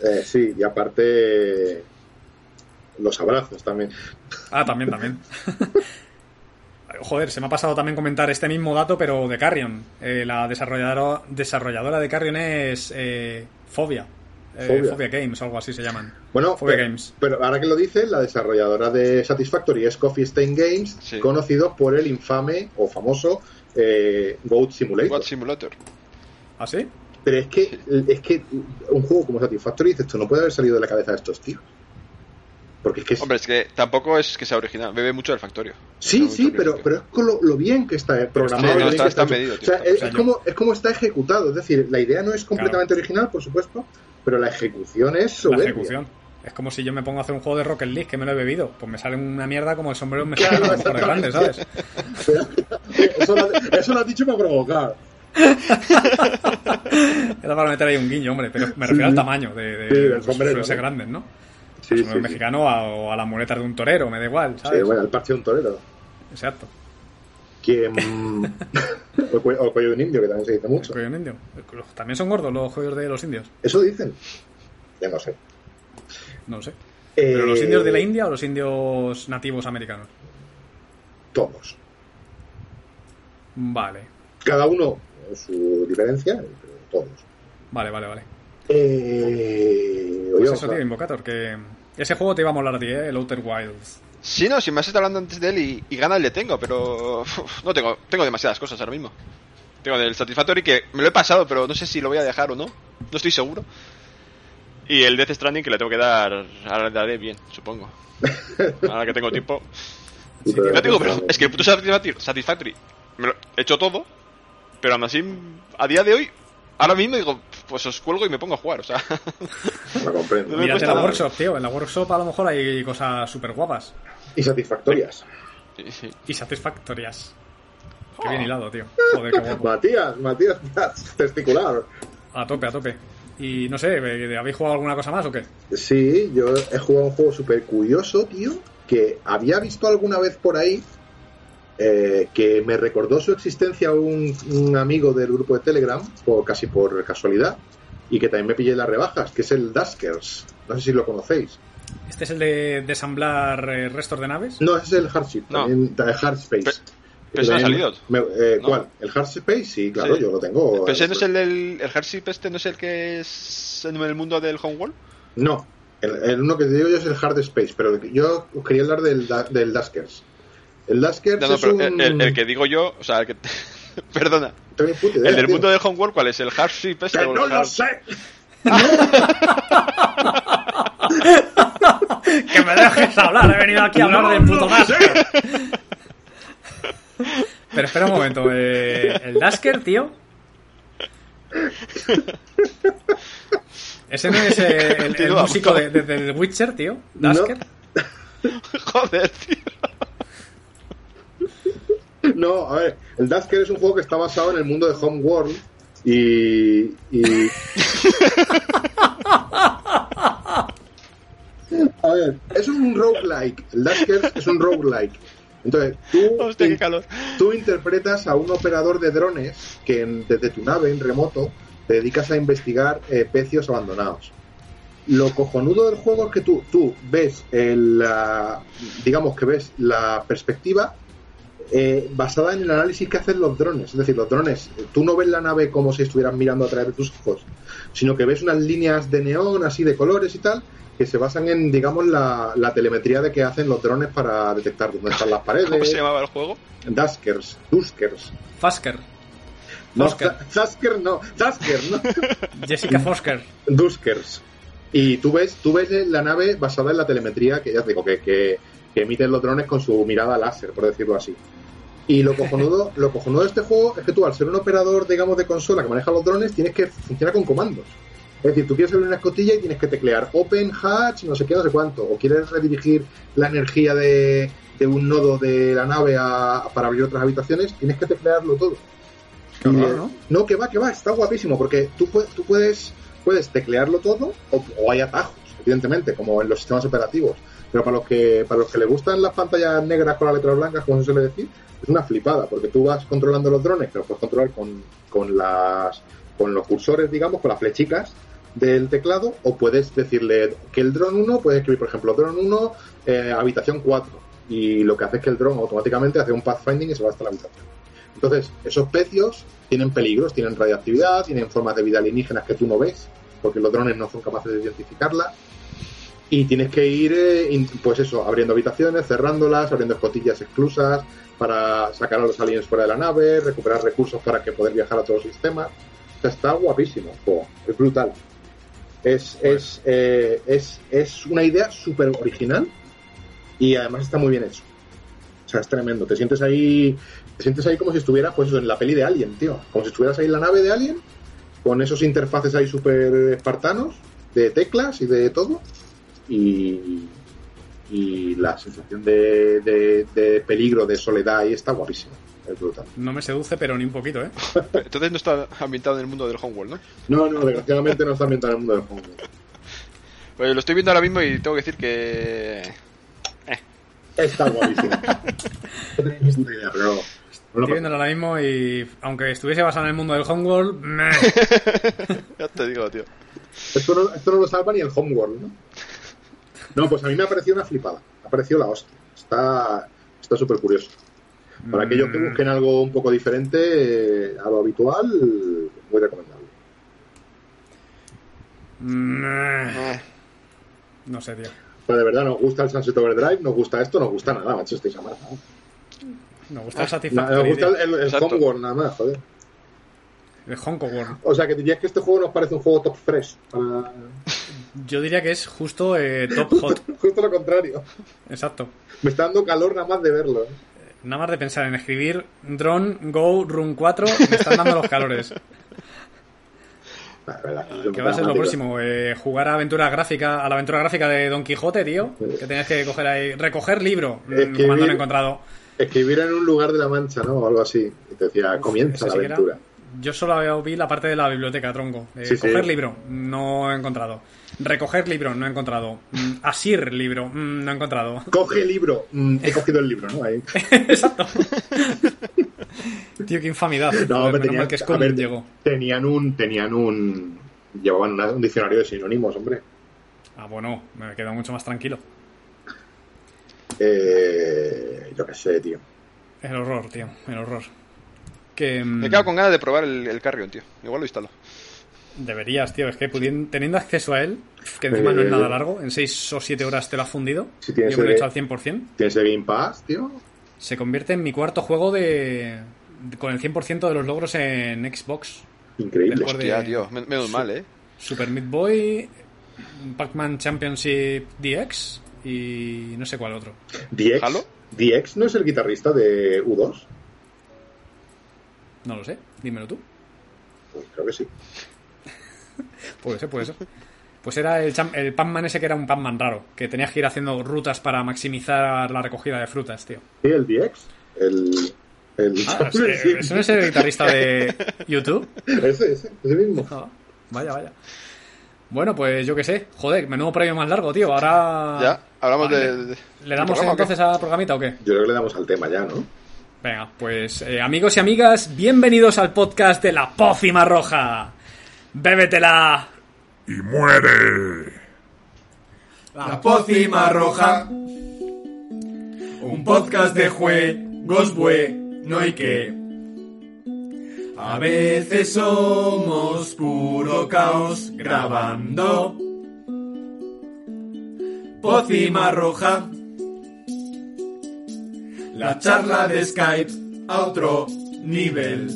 Eh, sí, y aparte los abrazos también. Ah, también, también. Joder, se me ha pasado también comentar este mismo dato, pero de Carrion. Eh, la desarrolladora, desarrolladora de Carrion es eh, Fobia. Fobia. Games o algo así se llaman. Bueno, Fobia Games. Pero ahora que lo dices, la desarrolladora de Satisfactory es Coffee Stain Games, conocido por el infame o famoso Goat Simulator. Goat Simulator. ¿Ah, sí? Pero es que, es que un juego como Satisfactory, esto no puede haber salido de la cabeza de estos tíos. Porque es que Hombre, es que tampoco es que sea original, bebe mucho del Factorio. Sí, sí, pero, pero es con lo, bien que está programado. está, medido, es, como, es como está ejecutado. Es decir, la idea no es completamente original, por supuesto, pero la ejecución es soberbia. La ejecución. Es como si yo me pongo a hacer un juego de Rocket League que me lo he bebido. Pues me sale una mierda como el sombrero mexicano claro, por grande, ¿sabes? eso, lo, eso lo has dicho para provocar. Era para meter ahí un guiño, hombre, pero me refiero al tamaño de, de sí, sombrero, ese grande, ¿no? Sí, sí, mexicano o a la muleta de un torero, me da igual, ¿sabes? Sí, bueno, el parche de un torero. Exacto. Que, o, el cuello, de un indio, que también se dice mucho. El cuello de un indio. También son gordos los cuellos de los indios. Eso dicen. Ya no sé. No sé. ¿Pero los indios de la eh, India o los indios nativos americanos? Todos. Vale. Cada uno su diferencia, pero todos. Vale, vale, vale. Eh, pues eso, tío, Invocator, que ese juego te iba a molar a ti, ¿eh? el Outer Wilds. Sí, no, si me has estado hablando antes de él y, y ganas le tengo, pero no tengo, tengo demasiadas cosas ahora mismo. Tengo del Satisfactory que me lo he pasado, pero no sé si lo voy a dejar o no. No estoy seguro. Y el Death Stranding que le tengo que dar, ahora le daré bien, supongo. ahora que tengo tiempo. no tengo, pero es que el puto Satisfactory, me lo he hecho todo, pero aún así, a día de hoy, ahora mismo digo, pues os cuelgo y me pongo a jugar, o sea. Lo comprendo. Mírate la workshop, tío. En la workshop a lo mejor hay cosas súper guapas. Y satisfactorias. Y satisfactorias. Qué bien hilado, tío. Joder, qué guapo. Matías, Matías, testicular. A tope, a tope. Y no sé, ¿habéis jugado alguna cosa más o qué? Sí, yo he jugado un juego súper curioso, tío, que había visto alguna vez por ahí, eh, que me recordó su existencia un, un, amigo del grupo de Telegram, por, casi por casualidad, y que también me pillé las rebajas, que es el Duskers. No sé si lo conocéis. ¿Este es el de desamblar eh, restos de naves? No, ese es el Hardship, no. también, el Hardspace. ¿Pero no ha salido? Eh, ¿Cuál? ¿El Hardspace? Sí, claro, yo lo tengo. ¿Pero ese no es el del el Hardship este, no es el que es en el mundo del Homeworld? No, el, uno que te digo yo es el Hard Space, pero yo quería hablar del, del Duskers. El Duskers no, no, pero el, que digo yo, o sea, el que... Perdona. el del mundo del Homeworld, ¿cuál es? ¿El Hardship este? ¡Que no lo sé! que me dejes hablar, he venido aquí a hablar del puto Dusker. Pero espera un momento, eh, el Dusker, tío. Ese no es el, el, músico de, de, de, The Witcher, tío. Dusker. Joder, tío. No, a ver, el Dusker es un juego que está basado en el mundo de Homeworld y. y... a ver, es un roguelike. El Dusker es un roguelike. Entonces, tú, tú interpretas a un operador de drones que desde tu nave en remoto te dedicas a investigar eh, pecios abandonados. Lo cojonudo del juego es que tú, tú ves el, digamos que ves la perspectiva eh, basada en el análisis que hacen los drones. Es decir, los drones, tú no ves la nave como si estuvieras mirando a través de tus ojos, sino que ves unas líneas de neón así de colores y tal, que se basan en, digamos, la, telemetría de que hacen los drones para detectar dónde están las paredes. ¿Cómo se llamaba el juego? Duskers. Duskers. Fasker. No, Dusker no. Dusker, no. Jessica Fosker. Duskers. Y tú ves, tú ves la nave basada en la telemetría que ya te digo que, que que emiten los drones con su mirada láser, por decirlo así. Y lo cojonudo, lo cojonudo de este juego es que tú, al ser un operador, digamos, de consola que maneja los drones, tienes que funcionar con comandos. Es decir, tú quieres abrir una escotilla y tienes que teclear Open Hatch, no sé qué, no sé cuánto. O quieres redirigir la energía de, un nodo de la nave para abrir otras habitaciones, tienes que teclearlo todo. ¿no? no, que va, que va, está guapísimo, porque tú, tú puedes, puedes teclearlo todo, o, o hay atajos, evidentemente, como en los sistemas operativos pero para los que para los que les gustan las pantallas negras con las letras blancas, como se suele decir, es una flipada, porque tú vas controlando los drones, que los puedes controlar con, con las con los cursores, digamos, con las flechicas del teclado, o puedes decirle que el dron 1, puedes escribir, por ejemplo, dron 1, eh, habitación 4, y lo que hace es que el dron automáticamente hace un pathfinding y se va hasta la habitación. Entonces, esos pecios tienen peligros, tienen radiactividad, tienen formas de vida alienígenas que tú no ves, porque los drones no son capaces de identificarla. Y tienes que ir, eh, pues eso, abriendo habitaciones, cerrándolas, abriendo escotillas exclusas para sacar a los aliens fuera de la nave, recuperar recursos para que poder viajar a todos los sistemas. O sea, está guapísimo es brutal. Es, es, eh, es, es una idea súper original y además está muy bien hecho. O sea, es tremendo. Te sientes ahí, te sientes ahí como si estuvieras pues en la peli de Alien, tío. Como si estuvieras ahí en la nave de Alien, con esos interfaces ahí súper espartanos, de teclas y de todo. Y, y la sensación de, de, peligro, de soledad ahí está guapísima. Es brutal. No me seduce, pero ni un poquito, ¿eh? Entonces no está ambientado en el mundo del Homeworld, ¿no? No, no, desgraciadamente no está ambientado en el mundo del Homeworld. Pues lo estoy viendo ahora mismo y tengo que decir que Está guapísimo. no tenéis ni idea, pero. Estoy viéndolo ahora mismo y aunque estuviese basado en el mundo del Homeworld, ya te digo, tío. Esto no, esto no lo salva ni el Homeworld, ¿no? No, pues a mí me ha parecido una flipada. Me ha parecido la hostia. Está está súper curioso. Para aquellos que mm. busquen algo un poco diferente eh, a lo habitual, muy recomendable. Mm. No sé, tío. Pues de verdad, nos gusta el Sunset Overdrive, nos gusta esto, nos gusta nada, macho, estáis amargados. Nos gusta el Satisfactory. Nos gusta el, el, Homeworld nada más, joder. El Homeworld. O sea, que dirías que este juego nos parece un juego top fresh. Para... Yo diría que es justo eh, top hot. justo lo contrario. Exacto. Me está dando calor nada más de verlo. ¿eh? Nada más de pensar en escribir Drone Go Run 4, me están dando los calores. que va a ser lo próximo? Eh, jugar a aventura gráfica, a la aventura gráfica de Don Quijote, tío. Que tenías que coger ahí. Recoger libro escribir, cuando lo he encontrado. Escribir en un lugar de la mancha, ¿no? O algo así. Y te decía, comienza la aventura. Yo solo vi la parte de la biblioteca, tronco. Eh, coger libro, no he encontrado. Recoger libro, no he encontrado. Mm, asir libro, mm, no he encontrado. Coge libro, mm, he cogido el libro, ¿no? Ahí. Exacto. Tío, qué infamidad. No, tenían, que llegó. Tenían un, tenían un, llevaban un diccionario de sinónimos, hombre. Ah, bueno, me he quedado mucho más tranquilo. Eh, yo qué sé, tío. El horror, tío, el horror. Que, me quedo con ganas de probar el, el Carrion, tío. Igual lo instalo. Deberías, tío. Es que teniendo acceso a él, que encima no es nada largo, en 6 o 7 horas te lo ha fundido. Si tienes yo me lo he hecho al 100%. ¿Tienes el Game Pass, tío? Se convierte en mi cuarto juego de, con el 100% de los logros en Xbox. Increíble. Hostia, tío. Menos mal, ¿eh? Super Meat Boy, Pac-Man Championship DX y no sé cuál otro. ¿DX? ¿DX no es el guitarrista de U2? No lo sé. Dímelo tú. Pues creo que sí. puede ser, puede ser. Pues era el, el Pac-Man ese que era un Pac-Man raro, que tenías que ir haciendo rutas para maximizar la recogida de frutas, tío. Sí, el DX. El, el... Ah, ¿Eso no es el guitarrista de YouTube? Ese, ese, ese mismo. Ah, vaya, vaya. Bueno, pues yo qué sé. Joder, menudo premio más largo, tío. Ahora. Ya, hablamos de, ¿Le damos entonces a programita o qué? Yo creo que le damos al tema ya, ¿no? Venga, pues eh, amigos y amigas, bienvenidos al podcast de la pócima roja. Bébetela y muere. La pócima roja. Un podcast de juegos no hay que. A veces somos puro caos grabando. Pócima roja. La charla de Skype a otro nivel.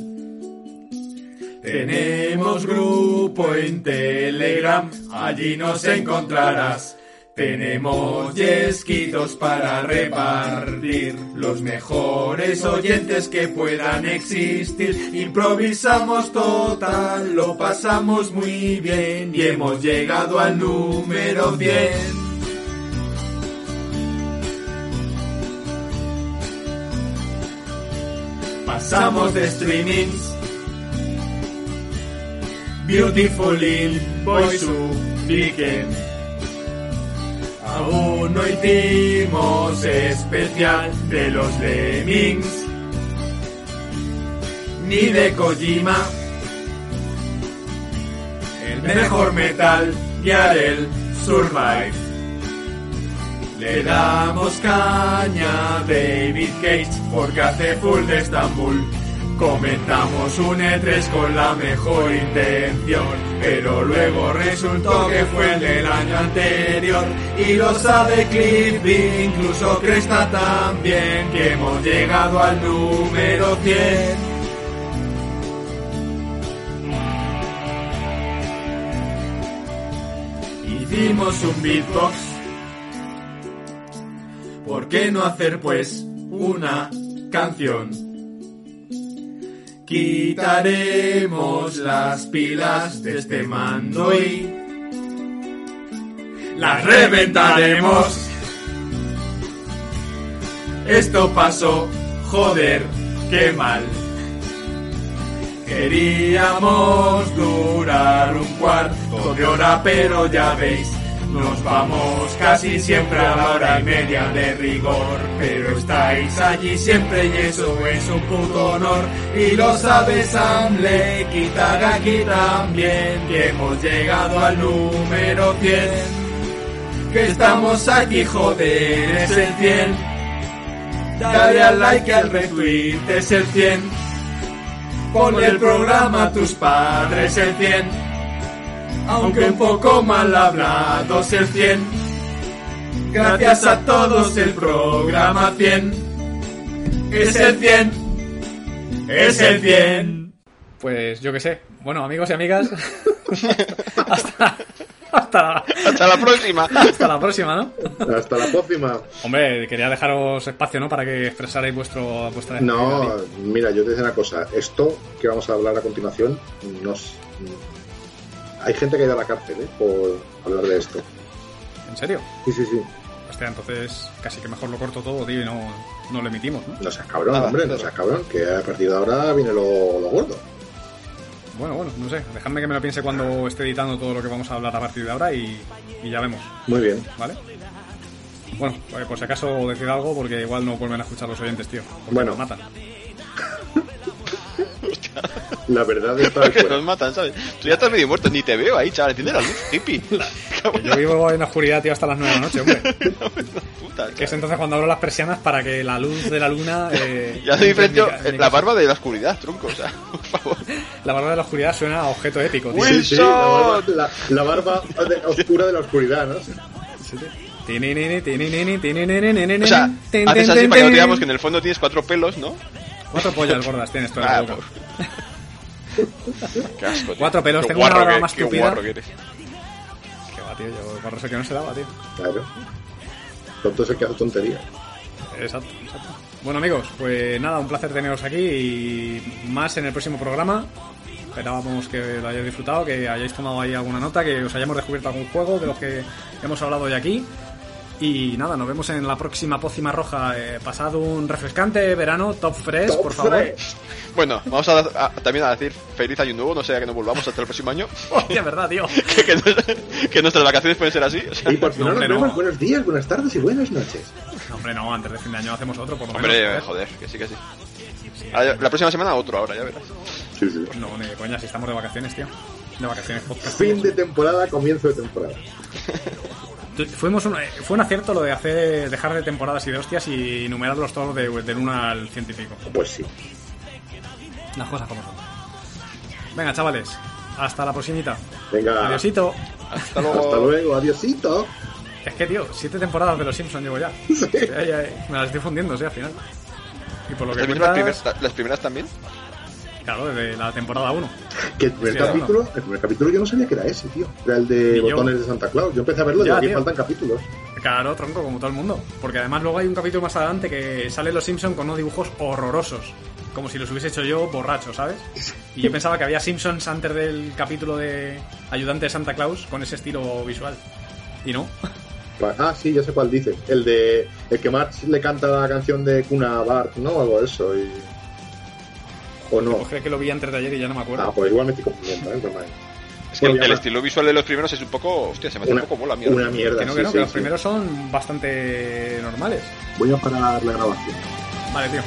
Tenemos grupo en Telegram, allí nos encontrarás. Tenemos yesquitos para repartir, los mejores oyentes que puedan existir. Improvisamos total, lo pasamos muy bien y hemos llegado al número 10. Pasamos de streamings Beautiful in Boys Weekend. Aún no hicimos especial de los Lemmings, ni de Kojima. El mejor metal Gear el Survive. Le damos caña David Cage porque hace full de Estambul Comentamos un E3 con la mejor intención, pero luego resultó que fue el del año anterior. Y lo sabe Clippy, incluso Cresta también, que hemos llegado al número 100. Hicimos un beatbox. ¿Por qué no hacer pues una canción? Quitaremos las pilas de este mando y las reventaremos. Esto pasó, joder, qué mal. Queríamos durar un cuarto de hora, pero ya veis, nos vamos casi siempre a la hora y media de rigor. Pero estáis allí siempre y eso es un puto honor. Y lo sabes, Amle, Kitagaki también, que hemos llegado al número 100. Que estamos aquí, joder, es el 100. Dale al like, al retweet, es el 100. Pon el programa a tus padres el 100. Aunque un poco mal hablados el 100. Gracias a todos el programa 100. Es el 100. Es el 100. Pues yo qué sé. Bueno, amigos y amigas. hasta, hasta, hasta la próxima. Hasta la próxima, ¿no? Hasta la próxima. Hombre, quería dejaros espacio, ¿no? Para que expresarais vuestro, vuestra... No, mira, yo te digo una cosa. Esto que vamos a hablar a continuación, nos... hay gente que ha ido a la cárcel, ¿eh? Por hablar de esto. ¿En serio? Sí, sí, sí. Hostia, entonces casi que mejor lo corto todo, tío, y no, no lo emitimos, ¿no? No seas cabrón, hombre, no seas cabrón, que a partir de ahora viene lo, lo gordo. Bueno, bueno, no sé. Dejadme que me lo piense cuando esté editando todo lo que vamos a hablar a partir de ahora y, y ya vemos. Muy bien. ¿Vale? Bueno, pues por si acaso decir algo, porque igual no vuelven a escuchar los oyentes, tío. Bueno. Matan. La verdad es que nos matan, ¿sabes? Tú ya estás medio muerto, ni te veo ahí, chaval. Enciende la luz, hippie. yo vivo en la oscuridad, tío, hasta las 9 de la noche, hombre. Puta, que es entonces cuando abro las persianas para que la luz de la luna. Eh, ya soy diferente la barba de la oscuridad, tronco, o sea, por favor. La barba de la oscuridad suena a objeto épico, tío. Sí, sí, la barba, la, la barba de, oscura de la oscuridad, ¿no? Sí, sí. O sea, haces así para que no digamos que en el fondo tienes cuatro pelos, ¿no? Cuatro pollas gordas tienes tú en la Ah, boca. Qué asco, tío. Cuatro pelos, Qué tengo una barba que- más qué tupida. eres. Que va, tío, yo barro sé que no se daba, tío. Claro. Tonto es el que hace tonterías. Exacto, exacto. Bueno, amigos, pues nada, un placer teneros aquí y más en el próximo programa. Esperábamos que lo hayáis disfrutado, que hayáis tomado ahí alguna nota, que os hayamos descubierto algún juego de los que hemos hablado hoy aquí. Y nada, nos vemos en la próxima pócima roja. Eh, pasad un refrescante verano, top fresh, Top por favor. Bueno, vamos a, a- también a decir feliz año nuevo, no sea que nos volvamos hasta el próximo año. Hostia, verdad, tío. que, que no- que nuestras vacaciones pueden ser así. o sea, Y por no, No, hombre, no. buenos días, buenas tardes y buenas noches. No, hombre, no, antes de fin de año hacemos otro, por lo hombre, menos. joder, que sí, que sí. Ahora, la próxima semana otro, ahora, ya verás. Sí, sí. No, ni de coña, si estamos de vacaciones, tío. De vacaciones podcast. Fin de temporada, comienzo de temporada. Fuimos un, eh, fue un acierto lo de hacer dejar de temporadas y de hostias y numerarlos todos de, del 1 al científico. Pues sí. Las cosas como son. Venga, chavales. Hasta la proximita. Venga. Adiosito. Hasta luego. Hasta luego, adiosito. Es que, tío, siete temporadas de los Simpsons llevo ya. Sí. Ya, ya, ya. Me las estoy fundiendo, sí, al final. Y por lo que ¿Has visto las, cuentas, primeras, las primeras también? Claro, desde la temporada 1. Que el primer Sí, capítulo, el primer capítulo yo no sabía que era ese, tío. Era el de yo. botones de Santa Claus. Yo empecé a verlo y aquí tío. faltan capítulos. Claro, tronco, como todo el mundo. Porque además luego hay un capítulo más adelante que sale los Simpsons con unos dibujos horrorosos. Como si los hubiese hecho yo borracho, ¿sabes? Y yo pensaba que había Simpsons antes del capítulo de Ayudante de Santa Claus con ese estilo visual. Y no. Pa- Ah, sí, ya sé cuál dices. El de el que March le canta la canción de Kuna Bart, ¿no? Algo de eso. Y... ¿O no? Creo que lo vi antes de ayer y ya no me acuerdo. Ah, pues igual me estoy confundiendo, ¿eh? Normal. Es que el, estilo visual de los primeros es un poco. Hostia, se me hace una, un poco bola, mierda. Una mierda. Que no, que no, sí, que sí. los primeros son bastante normales. Voy a parar la grabación. Vale, tío.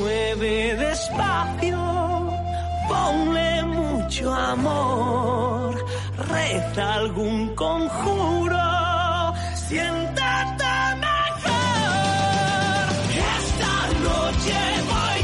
Mueve despacio, ponle mucho amor, reza algún conjuro, siéntate mejor. Esta noche voy